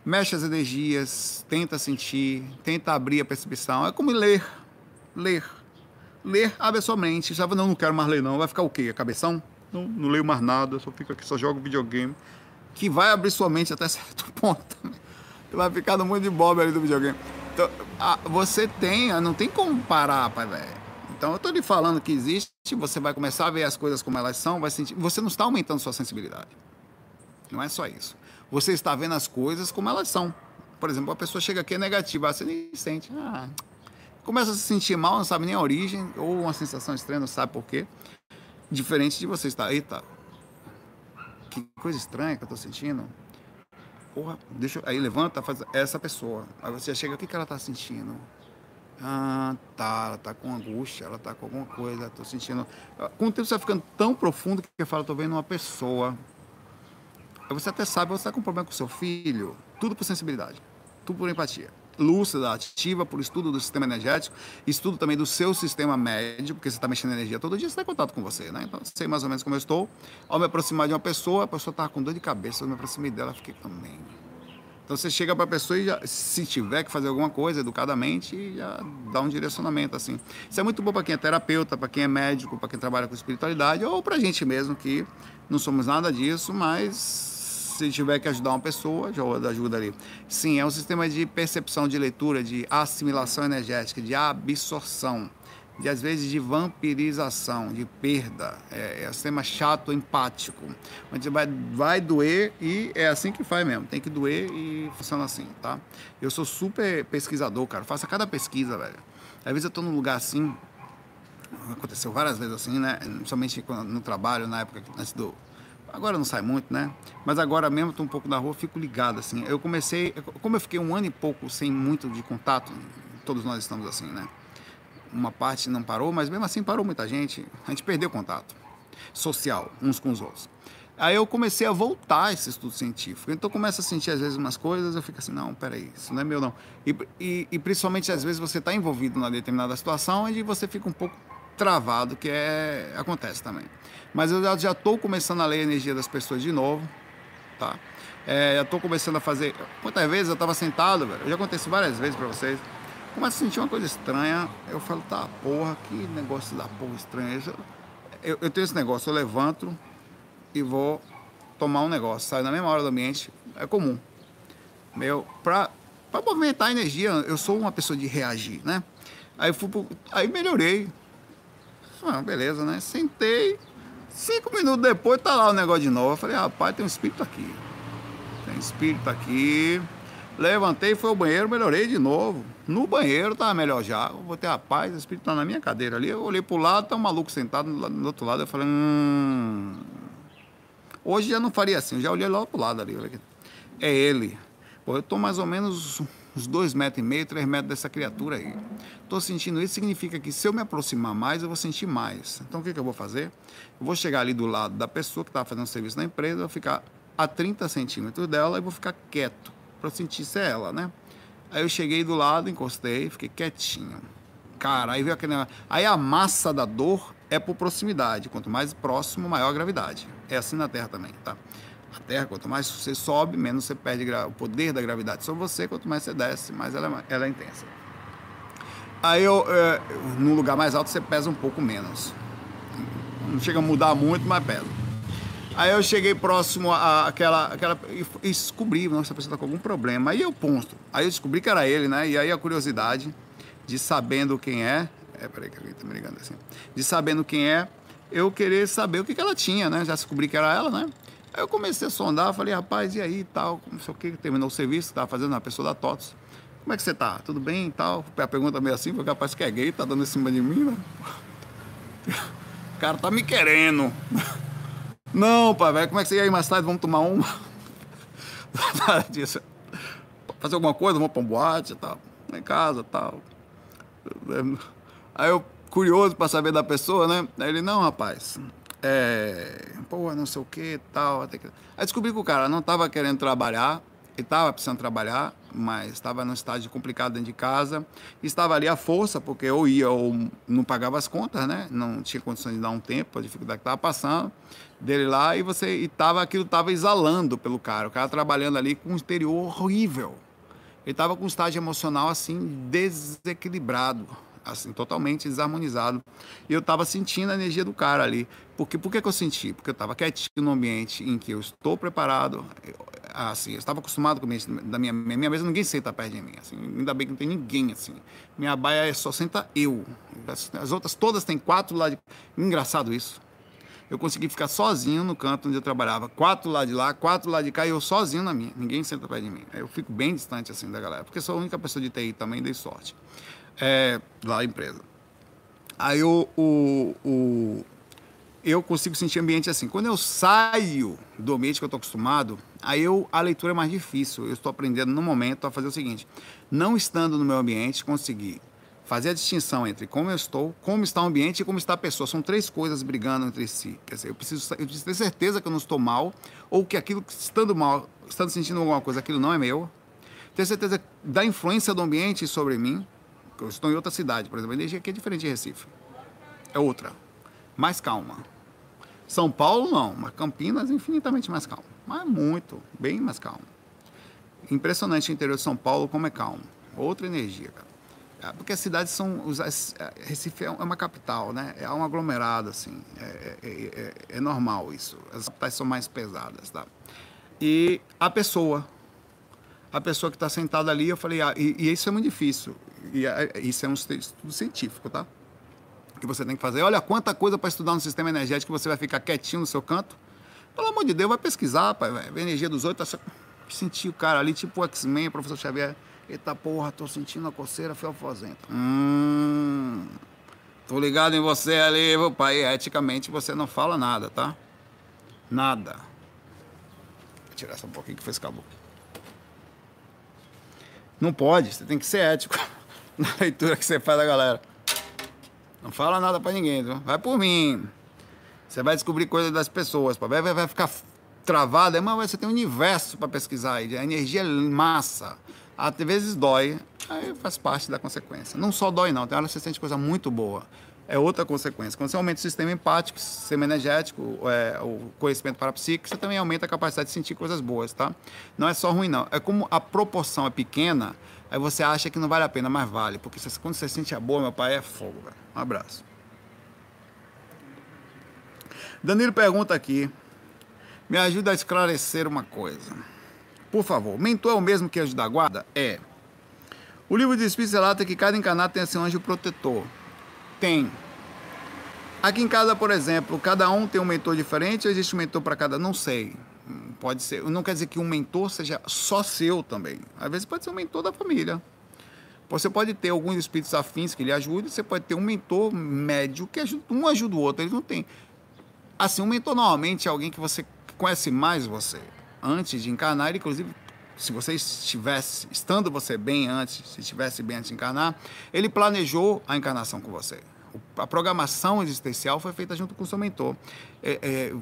Mexe as energias, tenta sentir, tenta abrir a percepção. É como ler. Ler. Ler, abre a sua mente. Já não, não quero mais ler, não. Vai ficar o quê? A cabeção? não, não leio mais nada, só fico aqui, só jogo videogame. Que vai abrir sua mente até certo ponto vai ficar no mundo de bob ali do videogame. Então, a, você tem, não tem como parar, pai, velho. Então, eu estou lhe falando que existe, você vai começar a ver as coisas como elas são, vai sentir. Você não está aumentando sua sensibilidade. Não é só isso. Você está vendo as coisas como elas são. Por exemplo, a pessoa chega aqui é negativa, você nem sente. Ah, começa a se sentir mal, não sabe nem a origem, ou uma sensação estranha, não sabe por quê. Diferente de você estar, eita, que coisa estranha que eu tô sentindo. Porra, deixa. Aí levanta, faz essa pessoa. Aí você chega, o que, que ela tá sentindo? Ah, tá, ela tá com angústia, ela tá com alguma coisa, tô sentindo. Com o tempo você vai ficando tão profundo que eu falo, tô vendo uma pessoa. Você até sabe, você tá com um problema com seu filho, tudo por sensibilidade, tudo por empatia lúcida, ativa por estudo do sistema energético, estudo também do seu sistema médio, porque você está mexendo energia todo dia, você está em contato com você, né? Então, sei mais ou menos como eu estou. Ao me aproximar de uma pessoa, a pessoa estava com dor de cabeça, eu me aproximei dela, fiquei também. Então você chega para a pessoa e já, se tiver que fazer alguma coisa educadamente, já dá um direcionamento assim. Isso é muito bom para quem é terapeuta, para quem é médico, para quem trabalha com espiritualidade ou para a gente mesmo que não somos nada disso, mas se tiver que ajudar uma pessoa, ajuda ali. Sim, é um sistema de percepção, de leitura, de assimilação energética, de absorção, de às vezes de vampirização, de perda. É, é um sistema chato, empático, onde vai, vai doer e é assim que faz mesmo. Tem que doer e funciona assim, tá? Eu sou super pesquisador, cara. Faça cada pesquisa, velho. Às vezes eu tô num lugar assim, aconteceu várias vezes assim, né? Somente no trabalho, na época antes do Agora não sai muito, né? Mas agora mesmo estou um pouco na rua, fico ligado, assim. Eu comecei, como eu fiquei um ano e pouco sem muito de contato, todos nós estamos assim, né? Uma parte não parou, mas mesmo assim parou muita gente. A gente perdeu contato social uns com os outros. Aí eu comecei a voltar esse estudo científico. Então começa a sentir às vezes umas coisas, eu fico assim, não, peraí, isso não é meu não. E, e, e principalmente às vezes você está envolvido numa determinada situação onde você fica um pouco travado, que é acontece também. Mas eu já estou começando a ler a energia das pessoas de novo, tá? É, já estou começando a fazer. Quantas vezes eu estava sentado, velho? Eu já isso várias vezes para vocês. Começo a sentir uma coisa estranha. Eu falo, tá, porra, que negócio da porra estranho. Eu, eu tenho esse negócio, eu levanto e vou tomar um negócio. Saio na mesma hora do ambiente, é comum. Meu, pra, pra movimentar a energia, eu sou uma pessoa de reagir, né? Aí, fui pro, aí melhorei. Ah, beleza, né? Sentei. Cinco minutos depois tá lá o negócio de novo. Eu falei, rapaz, tem um espírito aqui. tem espírito aqui. Levantei, fui ao banheiro, melhorei de novo. No banheiro tava melhor já. Eu botei a paz, o espírito tá na minha cadeira ali. Eu olhei pro lado, tá um maluco sentado do outro lado. Eu falei, hum. Hoje já não faria assim, eu já olhei lá pro lado ali. É ele. Pô, eu tô mais ou menos uns dois metros e meio, três metros dessa criatura aí. Estou sentindo isso, significa que se eu me aproximar mais, eu vou sentir mais. Então o que, que eu vou fazer? Eu vou chegar ali do lado da pessoa que estava fazendo serviço na empresa, vou ficar a 30 centímetros dela e vou ficar quieto para sentir se é ela, né? Aí eu cheguei do lado, encostei, fiquei quietinho. Cara, aí veio aquele. Aí a massa da dor é por proximidade. Quanto mais próximo, maior a gravidade. É assim na Terra também, tá? A Terra, quanto mais você sobe, menos você perde o poder da gravidade sobre você. Quanto mais você desce, mais ela, é ela é intensa. Aí eu, é, no lugar mais alto, você pesa um pouco menos. Não chega a mudar muito, mas pesa. Aí eu cheguei próximo àquela. Aquela, e descobri, nossa, a pessoa está com algum problema. Aí eu ponto. Aí eu descobri que era ele, né? E aí a curiosidade de sabendo quem é. É, peraí que alguém tá me ligando assim. De sabendo quem é, eu querer saber o que, que ela tinha, né? Já descobri que era ela, né? Aí eu comecei a sondar, falei, rapaz, e aí tal, não sei o que, terminou o serviço, estava fazendo uma pessoa da TOTS. Como é que você tá? Tudo bem e tal? A pergunta meio assim, porque rapaz que é gay, tá dando em cima de mim, né? O cara tá me querendo. Não, pai, velho, como é que você ia aí mais tarde? Vamos tomar uma? Nada disso. Fazer alguma coisa, vamos pra um boate e tal. Em casa tal. Aí eu, curioso pra saber da pessoa, né? Aí ele, não, rapaz, é, pô, não sei o que tal. Aí descobri que o cara não tava querendo trabalhar, ele estava precisando trabalhar, mas estava num estágio complicado dentro de casa. Estava ali à força, porque ou ia ou não pagava as contas, né? Não tinha condições de dar um tempo, a dificuldade que estava passando dele lá e você e tava aquilo estava exalando pelo cara, o cara trabalhando ali com um exterior horrível. Ele estava com um estágio emocional assim desequilibrado, assim totalmente desarmonizado. E eu estava sentindo a energia do cara ali. Porque por que, que eu senti? Porque eu estava quietinho no ambiente em que eu estou preparado, assim, eu estava acostumado com o ambiente da minha, minha mesa, ninguém senta perto de mim, assim, ainda bem que não tem ninguém, assim. Minha baia é só senta eu. As, as outras todas têm quatro lá de... Engraçado isso. Eu consegui ficar sozinho no canto onde eu trabalhava. Quatro lá de lá, quatro lá de cá e eu sozinho na minha. Ninguém senta perto de mim. Eu fico bem distante, assim, da galera. Porque sou a única pessoa de TI também, dei sorte. É, lá empresa. Aí o, o, o eu consigo sentir ambiente assim. Quando eu saio do ambiente que eu estou acostumado, aí eu, a leitura é mais difícil. Eu estou aprendendo no momento a fazer o seguinte: não estando no meu ambiente, conseguir fazer a distinção entre como eu estou, como está o ambiente e como está a pessoa. São três coisas brigando entre si. Quer dizer, eu preciso, eu preciso ter certeza que eu não estou mal, ou que aquilo, estando mal, estando sentindo alguma coisa, aquilo não é meu. Ter certeza da influência do ambiente sobre mim. Eu estou em outra cidade, por exemplo. A energia aqui é diferente de Recife. É outra mais calma. São Paulo não, mas Campinas infinitamente mais calmo. Mas muito, bem mais calmo. Impressionante o interior de São Paulo como é calmo. Outra energia, cara. É, porque as cidades são. É, Recife é uma capital, né? É um aglomerado, assim. É, é, é, é normal isso. As capitais são mais pesadas, tá? E a pessoa. A pessoa que está sentada ali, eu falei, ah, e, e, isso é muito difícil. E isso é um estudo científico, tá? Que você tem que fazer. Olha quanta coisa para estudar no sistema energético você vai ficar quietinho no seu canto. Pelo amor de Deus, vai pesquisar, pai, a energia dos outros. Tá Sentir o cara ali, tipo o X-Men, professor Xavier. Eita porra, tô sentindo a coceira fiofosenta. Hum, tô ligado em você ali, meu pai. Eticamente você não fala nada, tá? Nada. Vou tirar essa pouquinho que fez calor. Não pode, você tem que ser ético na leitura que você faz da galera. Não fala nada para ninguém, viu? vai por mim. Você vai descobrir coisas das pessoas, vai, vai, vai ficar travado, mas você tem um universo para pesquisar aí, a energia é massa. Às vezes dói, aí faz parte da consequência. Não só dói não, tem hora que você sente coisa muito boa. É outra consequência. Quando você aumenta o sistema empático, o sistema energético, é, o conhecimento parapsíquico, você também aumenta a capacidade de sentir coisas boas, tá? Não é só ruim, não. É como a proporção é pequena, Aí você acha que não vale a pena, mas vale. Porque quando você sente a boa, meu pai, é fogo, velho. Um abraço. Danilo pergunta aqui. Me ajuda a esclarecer uma coisa. Por favor, mentor é o mesmo que anjo da guarda? É. O livro de Espíritos relata que cada encarnado tem seu anjo protetor. Tem. Aqui em casa, por exemplo, cada um tem um mentor diferente ou existe um mentor para cada? Não sei. Pode ser. Não quer dizer que um mentor seja só seu também. Às vezes pode ser um mentor da família. Você pode ter alguns espíritos afins que lhe ajudem, você pode ter um mentor médio que ajuda, um ajuda o outro. Eles não têm. Assim, um mentor normalmente é alguém que você conhece mais você. Antes de encarnar, ele, inclusive, se você estivesse, estando você bem antes, se estivesse bem antes de encarnar, ele planejou a encarnação com você. A programação existencial foi feita junto com o seu mentor. É, é,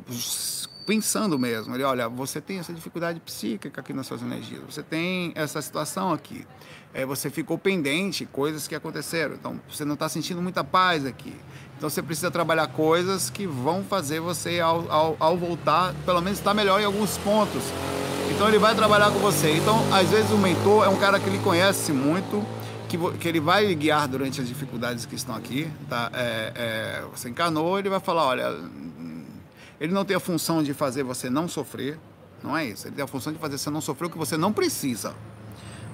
pensando mesmo, ele, olha, você tem essa dificuldade psíquica aqui nas suas energias, você tem essa situação aqui, é, você ficou pendente, coisas que aconteceram, então você não está sentindo muita paz aqui. Então você precisa trabalhar coisas que vão fazer você, ao, ao, ao voltar, pelo menos estar melhor em alguns pontos. Então ele vai trabalhar com você. Então, às vezes, o mentor é um cara que ele conhece muito, que, que ele vai guiar durante as dificuldades que estão aqui. Tá? É, é, você encarnou, ele vai falar, olha, ele não tem a função de fazer você não sofrer, não é isso. Ele tem a função de fazer você não sofrer o que você não precisa.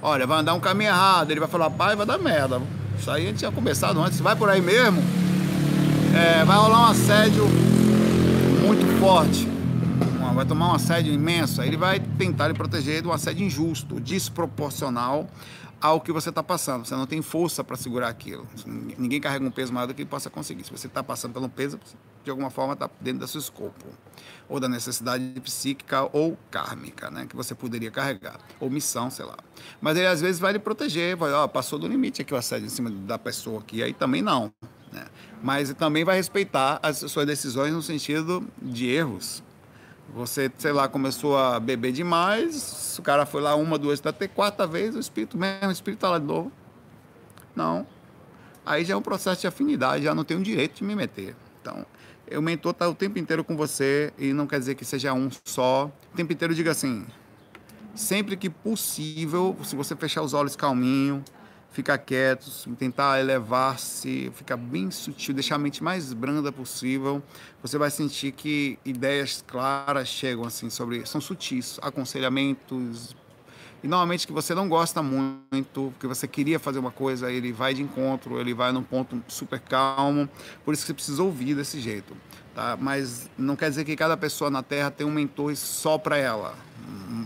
Olha, vai andar um caminho errado, ele vai falar, pai, vai dar merda. Isso aí a gente tinha começado antes, vai por aí mesmo, é, vai rolar um assédio muito forte, vai tomar um assédio imenso, aí ele vai tentar lhe proteger de um assédio injusto, desproporcional ao que você está passando. Você não tem força para segurar aquilo. Ninguém carrega um peso maior do que possa conseguir. Se você está passando pelo peso, de alguma forma está dentro do seu escopo. Ou da necessidade psíquica ou kármica, né? Que você poderia carregar. Ou missão, sei lá. Mas ele às vezes vai lhe proteger, vai, ó, passou do limite aqui o assédio em cima da pessoa aqui. Aí também não. Né? Mas também vai respeitar as suas decisões no sentido de erros você, sei lá, começou a beber demais, o cara foi lá uma, duas, até quarta vez, o espírito mesmo, o espírito está lá de novo. Não. Aí já é um processo de afinidade, já não tenho direito de me meter. Então, o mentor está o tempo inteiro com você e não quer dizer que seja um só. O tempo inteiro diga assim, sempre que possível, se você fechar os olhos calminho, ficar quieto, tentar elevar-se, ficar bem sutil, deixar a mente mais branda possível, você vai sentir que ideias claras chegam assim sobre, são sutis, aconselhamentos, e normalmente que você não gosta muito, porque você queria fazer uma coisa, ele vai de encontro, ele vai num ponto super calmo, por isso que você precisa ouvir desse jeito, tá? Mas não quer dizer que cada pessoa na Terra tem um mentor só para ela.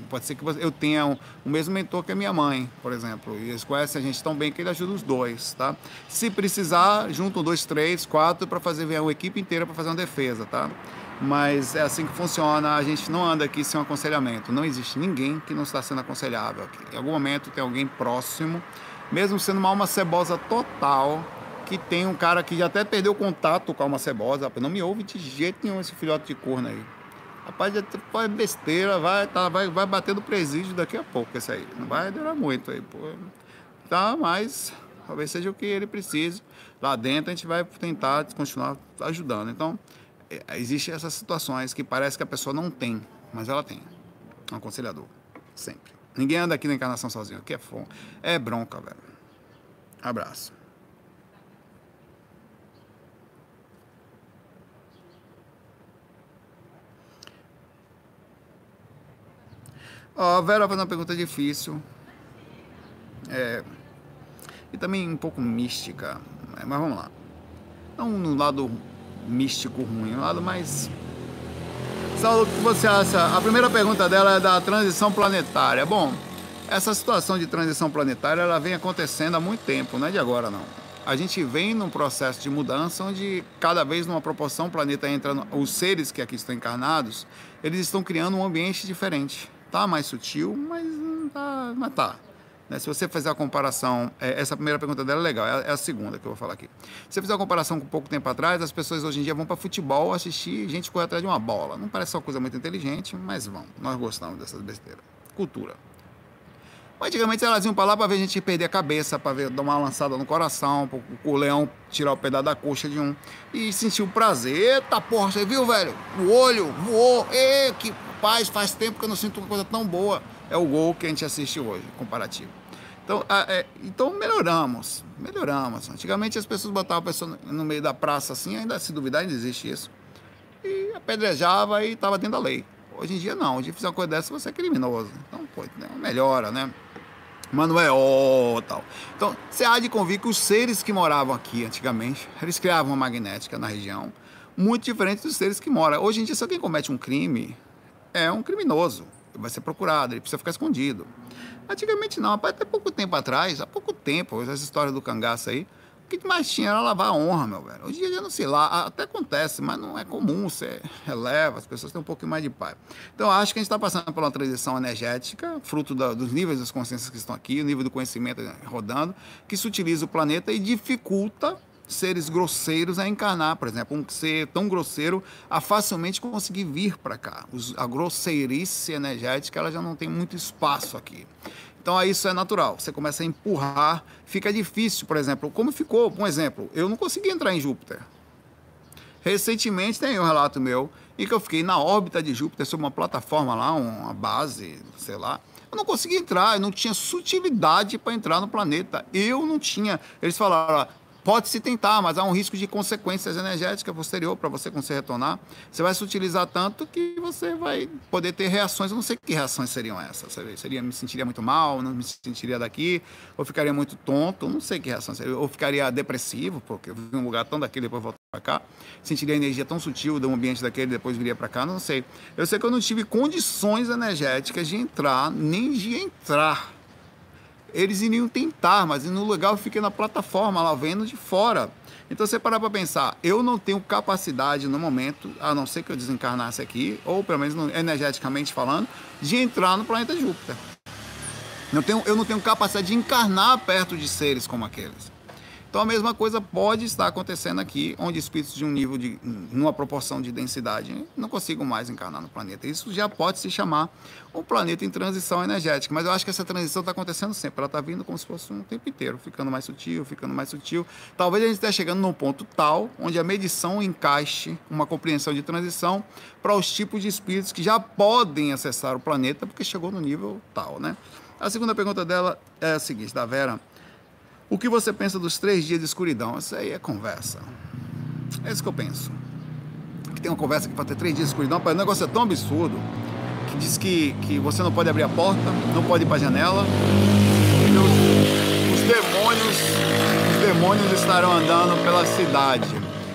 Pode ser que eu tenha o mesmo mentor que a minha mãe, por exemplo. E eles conhecem a gente tão bem que ele ajuda os dois, tá? Se precisar, junto dois, três, quatro para fazer uma equipe inteira para fazer uma defesa, tá? Mas é assim que funciona. A gente não anda aqui sem um aconselhamento. Não existe ninguém que não está sendo aconselhável aqui. Em algum momento tem alguém próximo, mesmo sendo uma alma cebosa total, que tem um cara que já até perdeu contato com a alma cebosa. Não me ouve de jeito nenhum esse filhote de corno aí. Rapaz, faz besteira, vai, tá, vai, vai bater no presídio daqui a pouco, isso aí. Não vai durar muito aí, pô. Tá, mas talvez seja o que ele precise. Lá dentro a gente vai tentar continuar ajudando. Então, é, existem essas situações que parece que a pessoa não tem, mas ela tem. Um aconselhador. Sempre. Ninguém anda aqui na encarnação sozinho. Aqui é. É bronca, velho. Abraço. Ó, a Vera faz uma pergunta difícil. É, e também um pouco mística. Mas vamos lá. Não no lado místico ruim, no lado mais. Saulo, o que você acha? A primeira pergunta dela é da transição planetária. Bom, essa situação de transição planetária ela vem acontecendo há muito tempo, não é de agora não. A gente vem num processo de mudança onde cada vez numa proporção o planeta entra, os seres que aqui estão encarnados, eles estão criando um ambiente diferente Tá mais sutil, mas tá. Mas tá. Né? Se você fizer a comparação, é, essa primeira pergunta dela é legal, é, é, a segunda que eu vou falar aqui. Se você fizer a comparação com pouco tempo atrás, as pessoas hoje em dia vão para futebol assistir gente correr atrás de uma bola. Não parece uma coisa muito inteligente, mas vão. Nós gostamos dessas besteiras. Cultura. Antigamente elas iam para lá para ver a gente perder a cabeça, para ver dar uma lançada no coração, para o leão tirar o pedaço da coxa de um e sentir o prazer. Eita porra, você viu, velho? O olho voou. E que paz, faz tempo que eu não sinto uma coisa tão boa. É o gol que a gente assiste hoje, comparativo. Então, é, então melhoramos, melhoramos. Antigamente as pessoas botavam a pessoa no meio da praça assim, ainda se duvidar, ainda existe isso. E apedrejava e estava dentro da lei. Hoje em dia não, hoje fizer uma coisa dessa você é criminoso. Então, pô, né, melhora, né? Não é tal. Então, você há de convir que os seres que moravam aqui antigamente, eles criavam uma magnética na região, muito diferente dos seres que moram. Hoje em dia, se alguém comete um crime, é um criminoso. Vai ser procurado, ele precisa ficar escondido. Antigamente não, até pouco tempo atrás, há pouco tempo, essa história do cangaço aí, o que mais tinha era lavar a honra, meu velho. Hoje em dia, não sei lá, até acontece, mas não é comum, você releva, as pessoas têm um pouquinho mais de paz. Então, acho que a gente está passando por uma transição energética, fruto da, dos níveis das consciências que estão aqui, o nível do conhecimento rodando, que se utiliza o planeta e dificulta seres grosseiros a encarnar, por exemplo, um ser tão grosseiro a facilmente conseguir vir para cá. a grosseirice energética ela já não tem muito espaço aqui. Então isso é natural. Você começa a empurrar, fica difícil, por exemplo, como ficou, um exemplo, eu não consegui entrar em Júpiter. Recentemente tem um relato meu em que eu fiquei na órbita de Júpiter sobre uma plataforma lá, uma base, sei lá. Eu não consegui entrar, eu não tinha sutilidade para entrar no planeta. Eu não tinha. Eles falaram, Pode-se tentar, mas há um risco de consequências energéticas posterior para você conseguir retornar. Você vai se utilizar tanto que você vai poder ter reações. Eu não sei que reações seriam essas. Seria, me sentiria muito mal, não me sentiria daqui, ou ficaria muito tonto, não sei que reações seria. Ou ficaria depressivo, porque eu vi um lugar tão daquele depois voltar para cá. Sentiria a energia tão sutil um ambiente daquele, depois viria para cá, não sei. Eu sei que eu não tive condições energéticas de entrar, nem de entrar eles iriam tentar, mas no lugar eu fiquei na plataforma lá vendo de fora. Então você parar para pensar, eu não tenho capacidade no momento, a não ser que eu desencarnasse aqui, ou pelo menos energeticamente falando, de entrar no planeta Júpiter. Não tenho, eu não tenho capacidade de encarnar perto de seres como aqueles. Então a mesma coisa pode estar acontecendo aqui, onde espíritos de um nível de numa proporção de densidade não consigam mais encarnar no planeta. Isso já pode se chamar um planeta em transição energética, mas eu acho que essa transição está acontecendo sempre. Ela está vindo como se fosse um tempo inteiro, ficando mais sutil, ficando mais sutil. Talvez a gente esteja chegando num ponto tal onde a medição encaixe uma compreensão de transição para os tipos de espíritos que já podem acessar o planeta porque chegou no nível tal, né? A segunda pergunta dela é a seguinte, da Vera. O que você pensa dos três dias de escuridão? Isso aí é conversa. É isso que eu penso. Que tem uma conversa que para ter três dias de escuridão, o negócio é tão absurdo que diz que, que você não pode abrir a porta, não pode ir para a janela. Os, os demônios, os demônios estarão andando pela cidade.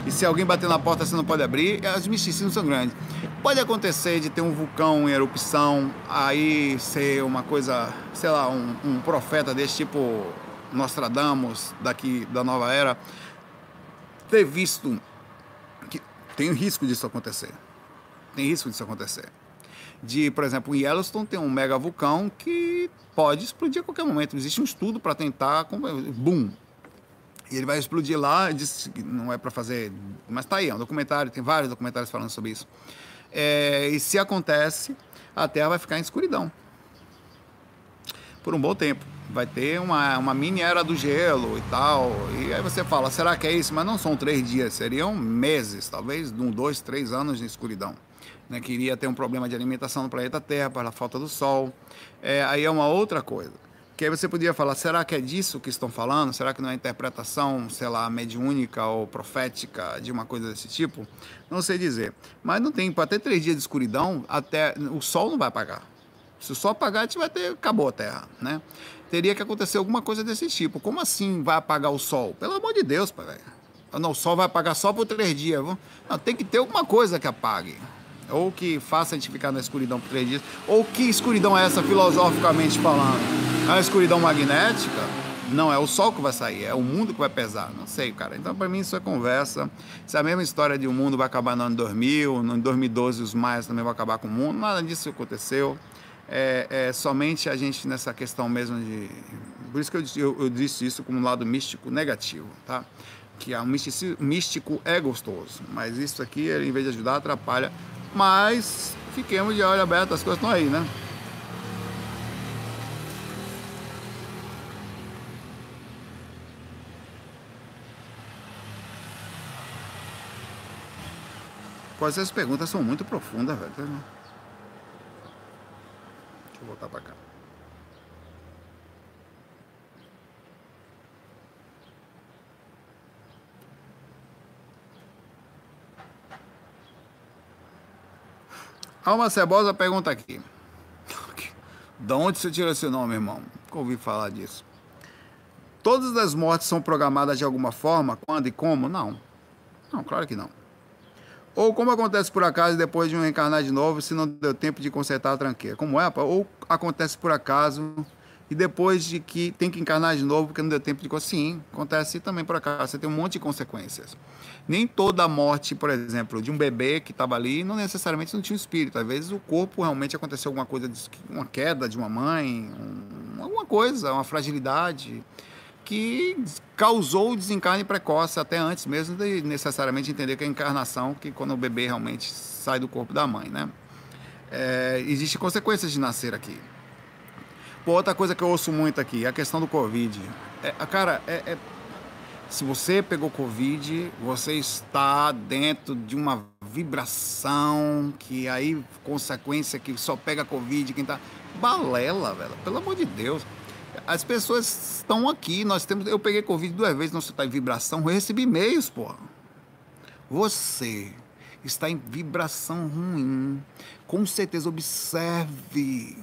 E se alguém bater na porta, você não pode abrir. Os misticismos são grandes. Pode acontecer de ter um vulcão em erupção, aí ser uma coisa, sei lá, um, um profeta desse tipo Nostradamus daqui da nova era ter visto que tem risco disso acontecer. Tem risco disso acontecer. De, por exemplo, em Yellowstone tem um mega vulcão que pode explodir a qualquer momento. Existe um estudo para tentar, boom, ele vai explodir lá, não é para fazer, mas tá aí, é um documentário, tem vários documentários falando sobre isso. É, e se acontece, a Terra vai ficar em escuridão por um bom tempo vai ter uma, uma mini era do gelo e tal. E aí você fala, será que é isso? Mas não são três dias, seriam meses, talvez um, dois, três anos de escuridão. Né, que iria ter um problema de alimentação no planeta Terra pela falta do Sol. É, aí é uma outra coisa. Que aí você poderia falar, será que é disso que estão falando? Será que não é interpretação, sei lá, mediúnica ou profética de uma coisa desse tipo? Não sei dizer. Mas não tem, para ter três dias de escuridão, até o Sol não vai apagar. Se Sol apagar, a gente vai ter, acabou a Terra, né? teria que acontecer alguma coisa desse tipo. Como assim vai apagar o sol? Pelo amor de Deus, pai. Não, o sol vai apagar só por três dias. Não, tem que ter alguma coisa que apague. Ou que faça a gente ficar na escuridão por três dias. Ou que escuridão é essa, filosoficamente falando? É uma escuridão magnética? Não, é o sol que vai sair, é o mundo que vai pesar. Não sei, cara. Então, para mim, isso é conversa. Isso é a mesma história de o um mundo vai acabar no ano 2000, no ano 2012 os maias também vão acabar com o mundo. Nada disso aconteceu é, é, somente a gente nessa questão mesmo de. Por isso que eu, eu, eu disse isso como um lado místico negativo, tá? Que o místico é gostoso, mas isso aqui, em vez de ajudar, atrapalha. Mas fiquemos de olho aberto, as coisas estão aí, né? Pois essas perguntas são muito profundas, velho. Vou voltar para cá. Alma Cebosa pergunta aqui. De onde você tirou esse nome, irmão? Nunca ouvi falar disso. Todas as mortes são programadas de alguma forma? Quando e como? Não. Não, claro que não. Ou como acontece por acaso depois de um reencarnar de novo, se não deu tempo de consertar a tranqueira. Como é, pá? Ou acontece por acaso e depois de que tem que encarnar de novo porque não deu tempo de... Sim, acontece também por acaso. Você tem um monte de consequências. Nem toda morte, por exemplo, de um bebê que estava ali, não necessariamente não tinha um espírito. Às vezes o corpo realmente aconteceu alguma coisa, uma queda de uma mãe, um, alguma coisa, uma fragilidade que causou o desencarne precoce, até antes mesmo de necessariamente entender que é a encarnação, que quando o bebê realmente sai do corpo da mãe, né? É, Existem consequências de nascer aqui. Pô, outra coisa que eu ouço muito aqui, a questão do Covid. É, cara, é, é, se você pegou Covid, você está dentro de uma vibração que aí, consequência que só pega Covid, quem tá... Balela, velho, pelo amor de Deus. As pessoas estão aqui, nós temos. Eu peguei Covid duas vezes, não está em vibração, eu recebi e-mails, pô. Você está em vibração ruim. Com certeza, observe.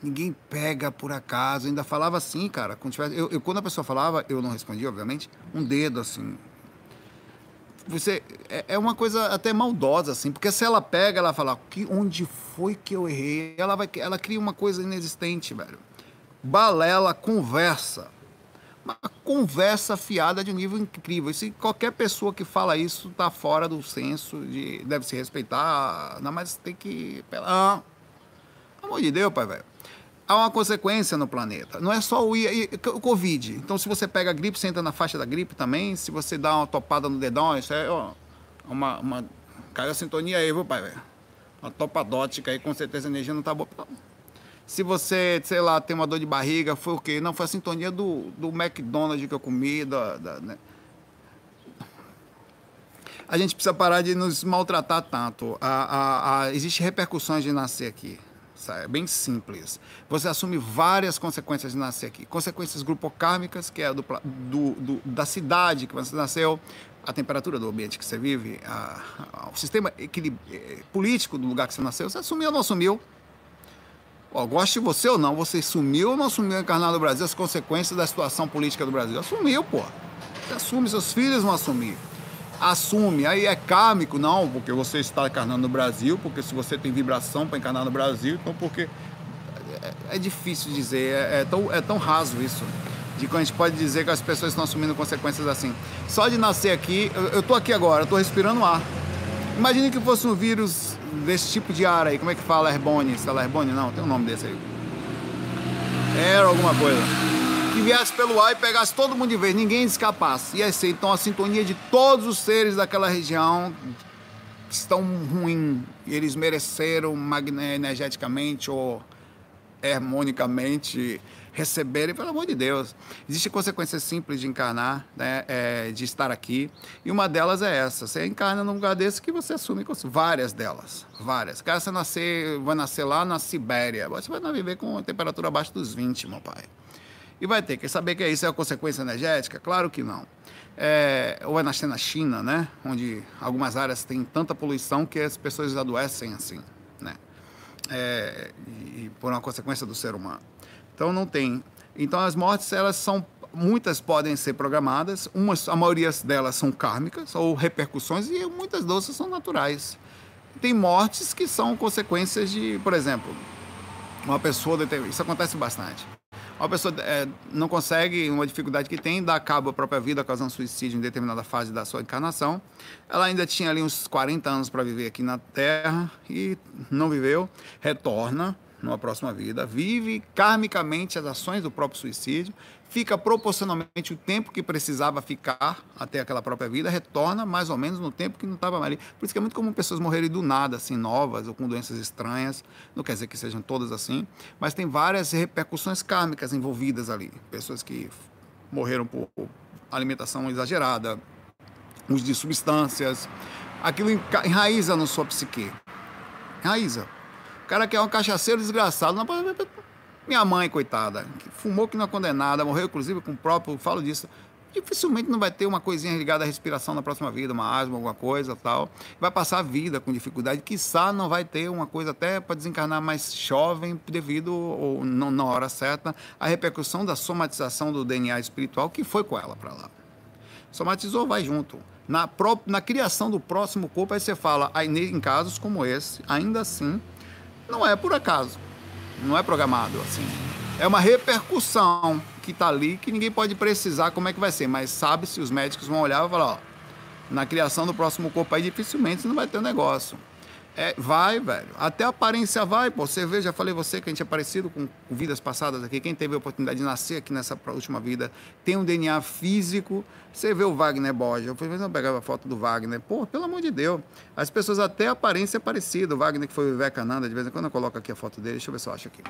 Ninguém pega por acaso. Eu ainda falava assim, cara. Quando, tivesse, eu, eu, quando a pessoa falava, eu não respondia, obviamente, um dedo assim. Você é, é, uma coisa até maldosa assim, porque se ela pega, ela fala, que onde foi que eu errei? Ela vai, ela cria uma coisa inexistente, velho balela, conversa. Uma conversa fiada de um nível incrível. E se qualquer pessoa que fala isso está fora do senso, de, deve se respeitar, não, mas tem que. Pelo amor de Deus, pai, velho. Há uma consequência no planeta. Não é só o, o Covid. Então, se você pega a gripe, você entra na faixa da gripe também. Se você dá uma topada no dedão, isso é ó, uma, uma. Caiu a sintonia aí, viu, pai, velho? Uma topadótica aí, com certeza a energia não tá boa. Se você, sei lá, tem uma dor de barriga, foi o quê? Não, foi a sintonia do, do McDonald's que eu comi, da, da né? A gente precisa parar de nos maltratar tanto. A, a, a, Existem repercussões de nascer aqui. É bem simples. Você assume várias consequências de nascer aqui. Consequências grupocármicas, que é do, do, do, da cidade que você nasceu, a temperatura do ambiente que você vive, a, o sistema eh, político do lugar que você nasceu. Você assumiu ou não assumiu? Ó, goste você ou não, você sumiu ou não assumiu encarnar no Brasil as consequências da situação política do Brasil? Assumiu, pô. Você assume, seus filhos vão assumir. Assume, aí é kármico, não, porque você está encarnando no Brasil, porque se você tem vibração para encarnar no Brasil, então porque. É, é difícil dizer, é, é, tão, é tão raso isso. De que a gente pode dizer que as pessoas estão assumindo consequências assim. Só de nascer aqui, eu, estou aqui agora, estou respirando ar. Imagine que fosse um vírus desse tipo de ar aí, como é que fala Herbone? Sei lá, Herbone não, tem um nome desse aí. Era alguma coisa. Que viesse pelo ar e pegasse todo mundo de vez, ninguém escapasse. Ia ser então a sintonia de todos os seres daquela região estão ruins. Eles mereceram energeticamente ou harmonicamente receberem, pelo amor de Deus. Existem consequências simples de encarnar, né, é, de estar aqui, e uma delas é essa. Você encarna num lugar desse que você assume várias delas, várias. Cara, você nascer, vai nascer lá na Sibéria, você vai viver com temperatura abaixo dos 20, meu pai. E vai ter que saber que isso é a consequência energética? Claro que não. É, ou é nascer na China, né? Onde algumas áreas têm tanta poluição que as pessoas adoecem assim, né? É, e por uma consequência do ser humano. Então não tem. Então as mortes elas são muitas podem ser programadas, umas a maioria delas são kármicas ou repercussões e muitas delas são naturais. Tem mortes que são consequências de, por exemplo, uma pessoa isso acontece bastante. Uma pessoa é, não consegue, uma dificuldade que tem, dá cabo à própria vida, causando suicídio em determinada fase da sua encarnação. Ela ainda tinha ali uns 40 anos para viver aqui na Terra e não viveu, retorna, numa próxima vida, vive karmicamente as ações do próprio suicídio, fica proporcionalmente o tempo que precisava ficar até aquela própria vida, retorna mais ou menos no tempo que não estava ali. Por isso que é muito comum pessoas morrerem do nada, assim, novas ou com doenças estranhas. Não quer dizer que sejam todas assim, mas tem várias repercussões kármicas envolvidas ali. Pessoas que morreram por alimentação exagerada, uso de substâncias. Aquilo enraiza na sua psique. Enraiza cara que é um cachaceiro desgraçado. Minha mãe, coitada, que fumou que não é condenada, morreu inclusive com o próprio, falo disso. Dificilmente não vai ter uma coisinha ligada à respiração na próxima vida, uma asma, alguma coisa tal. Vai passar a vida com dificuldade. Quiçá não vai ter uma coisa até para desencarnar mais jovem, devido, ou não na hora certa, à repercussão da somatização do DNA espiritual que foi com ela para lá. Somatizou, vai junto. Na, pró- na criação do próximo corpo, aí você fala, aí, em casos como esse, ainda assim, não é por acaso. Não é programado, assim. É uma repercussão que está ali, que ninguém pode precisar como é que vai ser, mas sabe-se, os médicos vão olhar e falar, ó, na criação do próximo corpo aí, dificilmente não vai ter um negócio. É, vai, velho. Até aparência vai, pô. Você vê, já falei você que a gente é parecido com, vidas passadas aqui. Quem teve a oportunidade de nascer aqui nessa última vida tem um DNA físico. Você vê o Wagner Borges. Eu fui não pegava a foto do Wagner. Pô, pelo amor de Deus. As pessoas até a aparência é parecida. O Wagner que foi o Vivekananda, de vez em quando eu coloco aqui a foto dele. Deixa eu ver se eu acho aqui.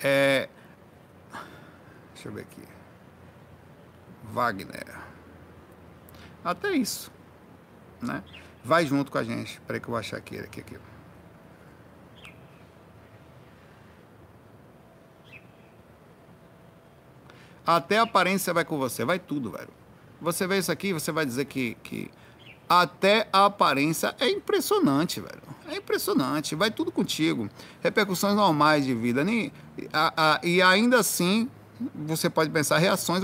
É... Deixa eu ver aqui. Wagner. Até isso, né? Vai junto com a gente. Peraí que eu vou achar aqui, aqui, aqui. Até a aparência vai com você, vai tudo, velho. Você vê isso aqui, você vai dizer que, que até a aparência é impressionante, velho. É impressionante, vai tudo contigo. Repercussões normais de vida. Nem, a, a, e ainda assim, você pode pensar reações.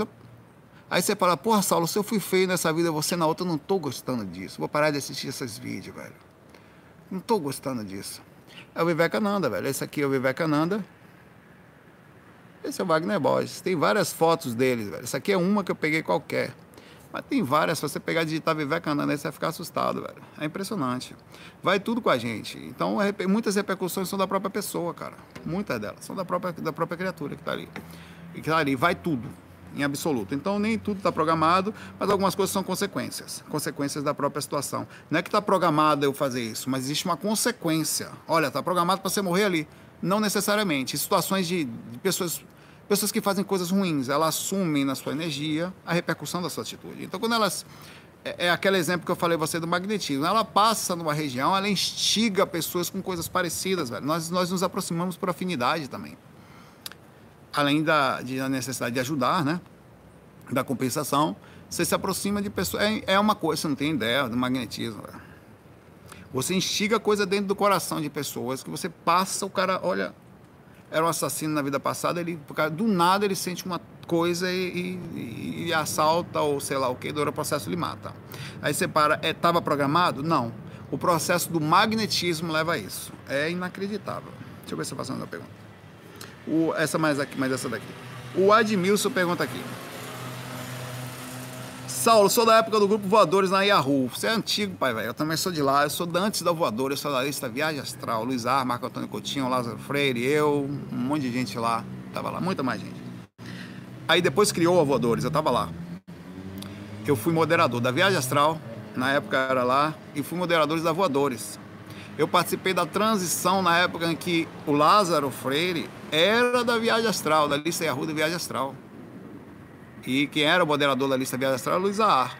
Aí você fala, porra, Saulo, se eu fui feio nessa vida, você na outra, eu não tô gostando disso. Vou parar de assistir esses vídeos, velho. Não tô gostando disso. É o Vivekananda, velho. Esse aqui é o Vivekananda. Esse é o Wagner Borges. Tem várias fotos deles, velho. Essa aqui é uma que eu peguei qualquer. Mas tem várias. Se você pegar e digitar Vivekananda, você vai ficar assustado, velho. É impressionante. Vai tudo com a gente. Então, reper- muitas repercussões são da própria pessoa, cara. Muitas delas são da própria, da própria criatura que tá ali. E que tá ali. Vai tudo. Em absoluto. Então, nem tudo está programado, mas algumas coisas são consequências. Consequências da própria situação. Não é que está programado eu fazer isso, mas existe uma consequência. Olha, está programado para você morrer ali. Não necessariamente. Em situações de, de pessoas pessoas que fazem coisas ruins, elas assumem na sua energia a repercussão da sua atitude. Então, quando elas. É, é aquele exemplo que eu falei você do magnetismo. Ela passa numa região, ela instiga pessoas com coisas parecidas, velho. Nós, nós nos aproximamos por afinidade também. Além da, de, da necessidade de ajudar, né? Da compensação, você se aproxima de pessoas. É, é uma coisa, você não tem ideia do magnetismo, velho. Você instiga coisa dentro do coração de pessoas que você passa, o cara, olha, era um assassino na vida passada, ele, do nada ele sente uma coisa e, e- e assalta ou sei lá o que, dura o processo ele mata. Aí você para, estava programado? Não. O processo do magnetismo leva a isso. É inacreditável. Deixa eu ver se eu faço uma pergunta. O, essa mais aqui, mais essa daqui. O Admilson pergunta aqui. Saulo, sou da época do grupo Voadores na Yahoo. Você é antigo, pai, velho. Eu também sou de lá. Eu sou da antes da Voadora. Eu sou da lista Viagem Astral. Luiz Ar, Marco Antônio Coutinho, Lázaro Freire, eu, um monte de gente lá. Tava lá, muita mais gente. Aí depois criou a Voadores, eu tava lá. Eu fui moderador da Viagem Astral, na época era lá, e fui moderador da Voadores. Eu participei da transição na época em que o Lázaro Freire era da Viagem Astral, da lista Yahoo da Viagem Astral. E quem era o moderador da lista Viagem Astral era Luiz Aar,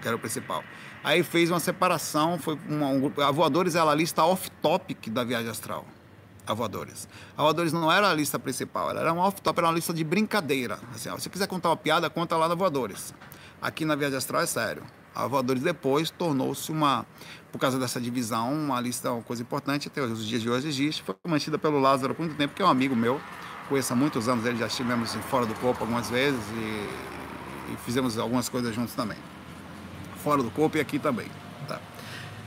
que era o principal. Aí fez uma separação, foi uma, um grupo. A Voadores era a lista off-topic da Viagem Astral. A Voadores. A Voadores não era a lista principal, ela era uma off-top, era uma lista de brincadeira. Assim, ó, se você quiser contar uma piada, conta lá na Voadores. Aqui na Viagem Astral é sério. A Voadores depois tornou-se uma, por causa dessa divisão, uma lista, uma coisa importante, até os dias de hoje existe. Foi mantida pelo Lázaro por muito tempo, que é um amigo meu. Conheço há muitos anos ele, já estivemos fora do corpo algumas vezes e, e fizemos algumas coisas juntos também. Fora do corpo e aqui também. Tá?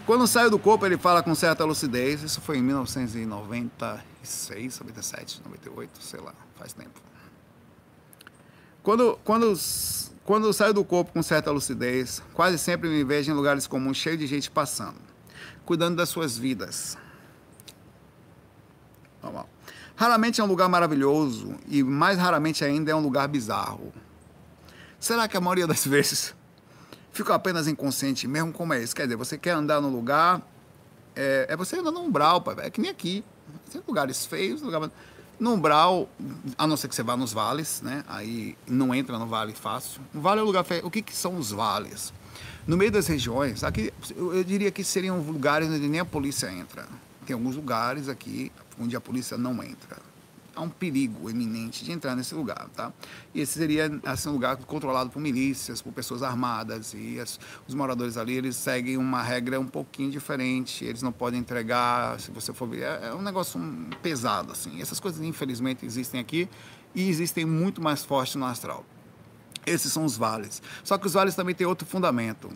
Quando saiu do corpo, ele fala com certa lucidez. Isso foi em 1996, 97, 98, sei lá, faz tempo. Quando, quando, quando saio do corpo com certa lucidez, quase sempre me vejo em lugares comuns, cheio de gente passando, cuidando das suas vidas. Normal. Raramente é um lugar maravilhoso e mais raramente ainda é um lugar bizarro. Será que a maioria das vezes fico apenas inconsciente mesmo como é isso? Quer dizer, você quer andar no lugar, é, é você andar no umbral, pai, é que nem aqui. Tem lugares feios, lugar... no umbral, a não ser que você vá nos vales, né? Aí não entra no vale fácil. O vale é um lugar. O que, que são os vales? No meio das regiões, aqui eu diria que seriam lugares onde nem a polícia entra. Tem alguns lugares aqui onde a polícia não entra. Há um perigo eminente de entrar nesse lugar, tá? E esse seria assim, um lugar controlado por milícias, por pessoas armadas e as, os moradores ali eles seguem uma regra um pouquinho diferente. Eles não podem entregar, se você for ver, é, é um negócio pesado assim. Essas coisas infelizmente existem aqui e existem muito mais fortes no astral. Esses são os vales. Só que os vales também têm outro fundamento.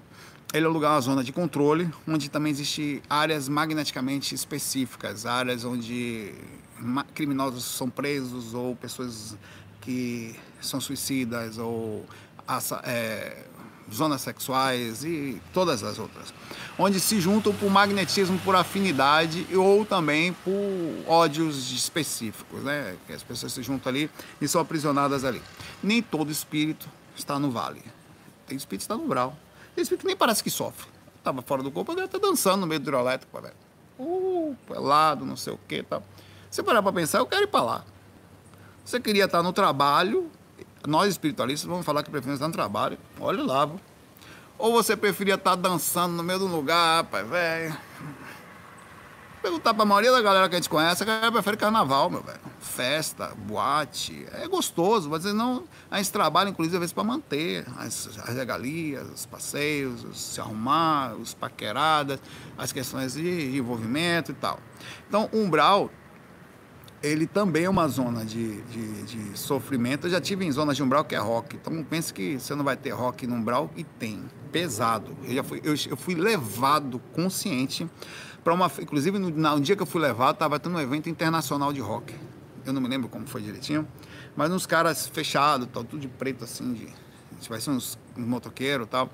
Ele é um lugar, uma zona de controle, onde também existem áreas magneticamente específicas, áreas onde criminosos são presos ou pessoas que são suicidas ou é, zonas sexuais e todas as outras, onde se juntam por magnetismo, por afinidade ou também por ódios específicos, né? Que as pessoas se juntam ali e são aprisionadas ali. Nem todo espírito está no vale. Tem espírito que está no umbral. Espírito que nem parece que sofre. Estava fora do corpo, agora está dançando no meio do hidroelétrico, velho. Uh, pelado, não sei o que, tal. Você parar para pensar, eu quero ir para lá. Você queria estar no trabalho, nós espiritualistas vamos falar que preferimos estar no trabalho. Olha lá, viu? Ou você preferia estar dançando no meio do lugar, rapaz, velho. Perguntar pra maioria da galera que a gente conhece, a galera prefere carnaval, meu velho. Festa, boate. É gostoso, mas não. A gente trabalha, inclusive, às vezes, para manter as, as regalias, os passeios, os se arrumar, os paqueradas, as questões de envolvimento e tal. Então, umbral ele também é uma zona de, de, de, sofrimento. Eu já tive em zonas de umbral que é rock. Então pense que você não vai ter rock no umbral e tem. Pesado. Eu já fui, eu, eu fui levado consciente para uma. Inclusive, no, no, dia que eu fui levado, estava tendo um evento internacional de rock. Eu não me lembro como foi direitinho. Mas uns caras fechados, tal, tudo de preto assim, de. Vai ser uns, uns motoqueiros tal.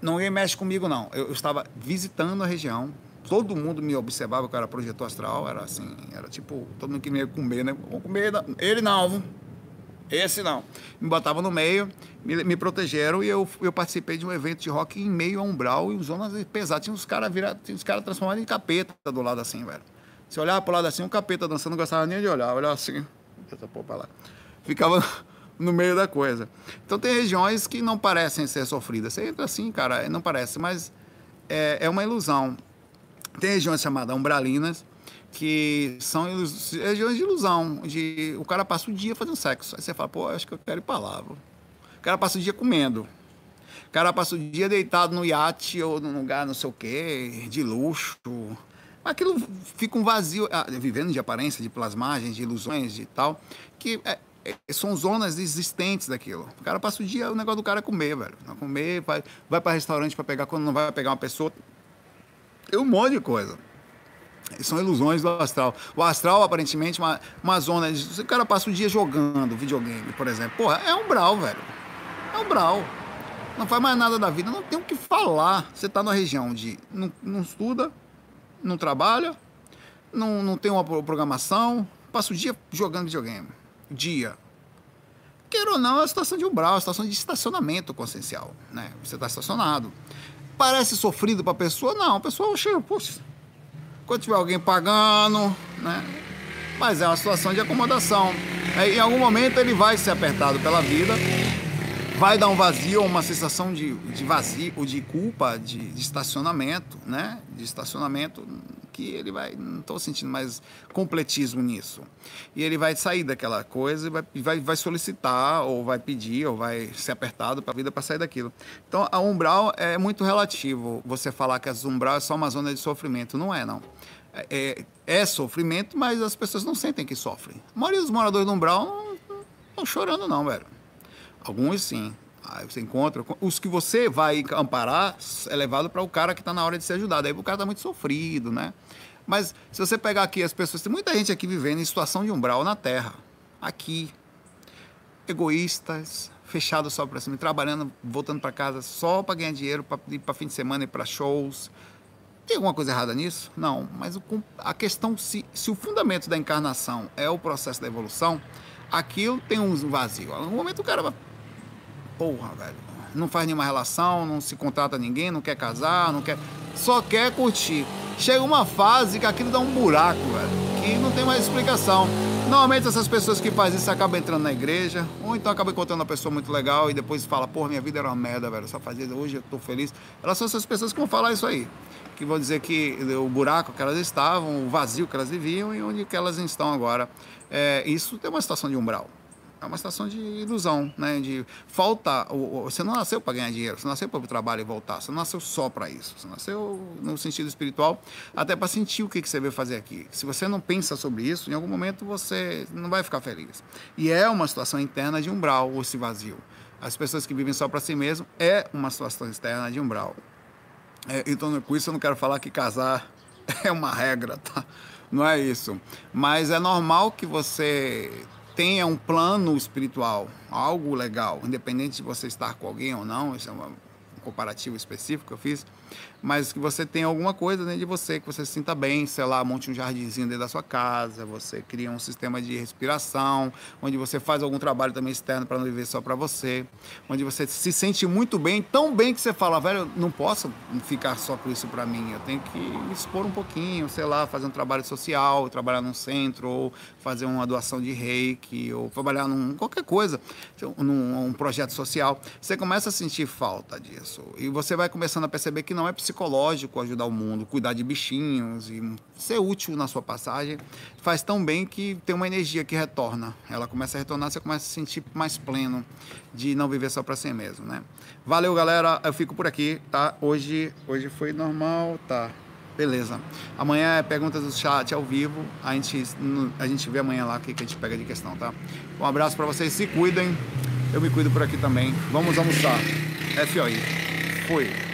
Ninguém mexe comigo, não. Eu, eu estava visitando a região, todo mundo me observava que eu era projetor astral, era assim, era tipo, todo mundo que me ia comer, né? Vamos comer, ele não, esse não. Me botava no meio, me, me, protegeram e eu, eu participei de um evento de rock em meio a umbral e zonas pesadas. Tinha uns caras caras transformados em capeta do lado assim, velho. Se olhava pro lado assim, um capeta dançando, não gostava nem de olhar, olhava assim, essa porra lá. Ficava no meio da coisa. Então tem regiões que não parecem ser sofridas. Você entra assim, cara, não parece, mas é, é uma ilusão. Tem regiões chamadas umbralinas, que são regiões de ilusão, de o cara passa o dia fazendo sexo. Aí você fala, pô, acho que eu quero ir para lá. O cara passa o dia comendo. O cara passa o dia deitado no iate ou num lugar não sei o quê, de luxo. Aquilo fica um vazio, ah, vivendo de aparência, de plasmagens, de ilusões e tal, que é, é, são zonas existentes daquilo. O cara passa o dia, o negócio do cara é comer, velho. Comer, vai, vai para restaurante para pegar, quando não vai pegar uma pessoa, tem um monte de coisa. São ilusões do astral. O astral, aparentemente, uma, uma zona. De, o cara passa o dia jogando videogame, por exemplo. Porra, é um brau, velho. É um brau. Não faz mais nada da vida, não tem o que falar. Você está na região de. Não, não, estuda, não trabalha, não, não tem uma programação, passa o dia jogando videogame. Dia. Queira ou não, é a situação de umbral, é a situação de estacionamento consciencial. Né? Você está estacionado. Parece sofrido para a pessoa? Não, a pessoa chega, poxa, quando tiver alguém pagando, né? Mas é uma situação de acomodação. É, em algum momento ele vai ser apertado pela vida, vai dar um vazio, uma sensação de, de vazio, de culpa, de, de estacionamento, né? De estacionamento que ele vai, não estou sentindo mais completismo nisso. E ele vai sair daquela coisa e vai, vai, vai solicitar, ou vai pedir, ou vai ser apertado para a vida para sair daquilo. Então, a umbral é muito relativo. Você falar que a umbral é só uma zona de sofrimento. Não é, não. É, é, é sofrimento, mas as pessoas não sentem que sofrem. A maioria dos moradores do umbral não estão chorando, não, velho. Alguns sim. Aí você encontra. Os que você vai amparar é levado para o cara que está na hora de ser ajudado. Aí o cara está muito sofrido, né? Mas se você pegar aqui as pessoas, tem muita gente aqui vivendo em situação de umbral na Terra. Aqui. Egoístas, fechados só para cima, trabalhando, voltando para casa só para ganhar dinheiro, para ir para fim de semana e para shows. Tem alguma coisa errada nisso? Não. Mas o, a questão, se, se o fundamento da encarnação é o processo da evolução, aquilo tem um vazio. No momento o cara vai porra, velho. Não faz nenhuma relação, não se contrata ninguém, não quer casar, não quer. Só quer curtir. Chega uma fase que aquilo dá um buraco, velho. Que não tem mais explicação. Normalmente essas pessoas que fazem isso acabam entrando na igreja, ou então acabam encontrando uma pessoa muito legal e depois fala, porra, minha vida era uma merda, velho. Só fazia, hoje eu tô feliz. Elas são essas pessoas que vão falar isso aí. Que vão dizer que o buraco que elas estavam, o vazio que elas viviam e onde que elas estão agora. É, isso tem uma situação de umbral é uma situação de ilusão, né? De falta. Você não nasceu para ganhar dinheiro, você nasceu para o trabalho e voltar, você não nasceu só para isso. Você nasceu no sentido espiritual, até para sentir o que, você veio fazer aqui. Se você não pensa sobre isso, em algum momento você não vai ficar feliz. E é uma situação interna de umbral, esse vazio. As pessoas que vivem só para si mesmo é uma situação externa de umbral. É, então, com isso, eu não quero falar que casar é uma regra, tá? Não é isso. Mas é normal que você tenha um plano espiritual, algo legal, independente de você estar com alguém ou não. Isso é um comparativo específico que eu fiz mas que você tenha alguma coisa dentro de você, que você se sinta bem, sei lá, monte um jardinzinho dentro da sua casa, você cria um sistema de respiração, onde você faz algum trabalho também externo para não viver só para você, onde você se sente muito bem, tão bem que você fala, velho, não posso ficar só com isso para mim, eu tenho que me expor um pouquinho, sei lá, fazer um trabalho social, trabalhar num centro, ou fazer uma doação de reiki, ou trabalhar num qualquer coisa, num um projeto social. Você começa a sentir falta disso e você vai começando a perceber que não é psicológico ajudar o mundo, cuidar de bichinhos e ser útil na sua passagem, faz tão bem que tem uma energia que retorna. Ela começa a retornar, você começa a se sentir mais pleno de não viver só para si mesmo, né? Valeu, galera. Eu fico por aqui, tá? Hoje, hoje foi normal, tá? Beleza. Amanhã é perguntas do chat ao vivo. A gente, a gente vê amanhã lá o que, a gente pega de questão, tá? Um abraço para vocês. Se cuidem. Eu me cuido por aqui também. Vamos almoçar. FOI. Fui.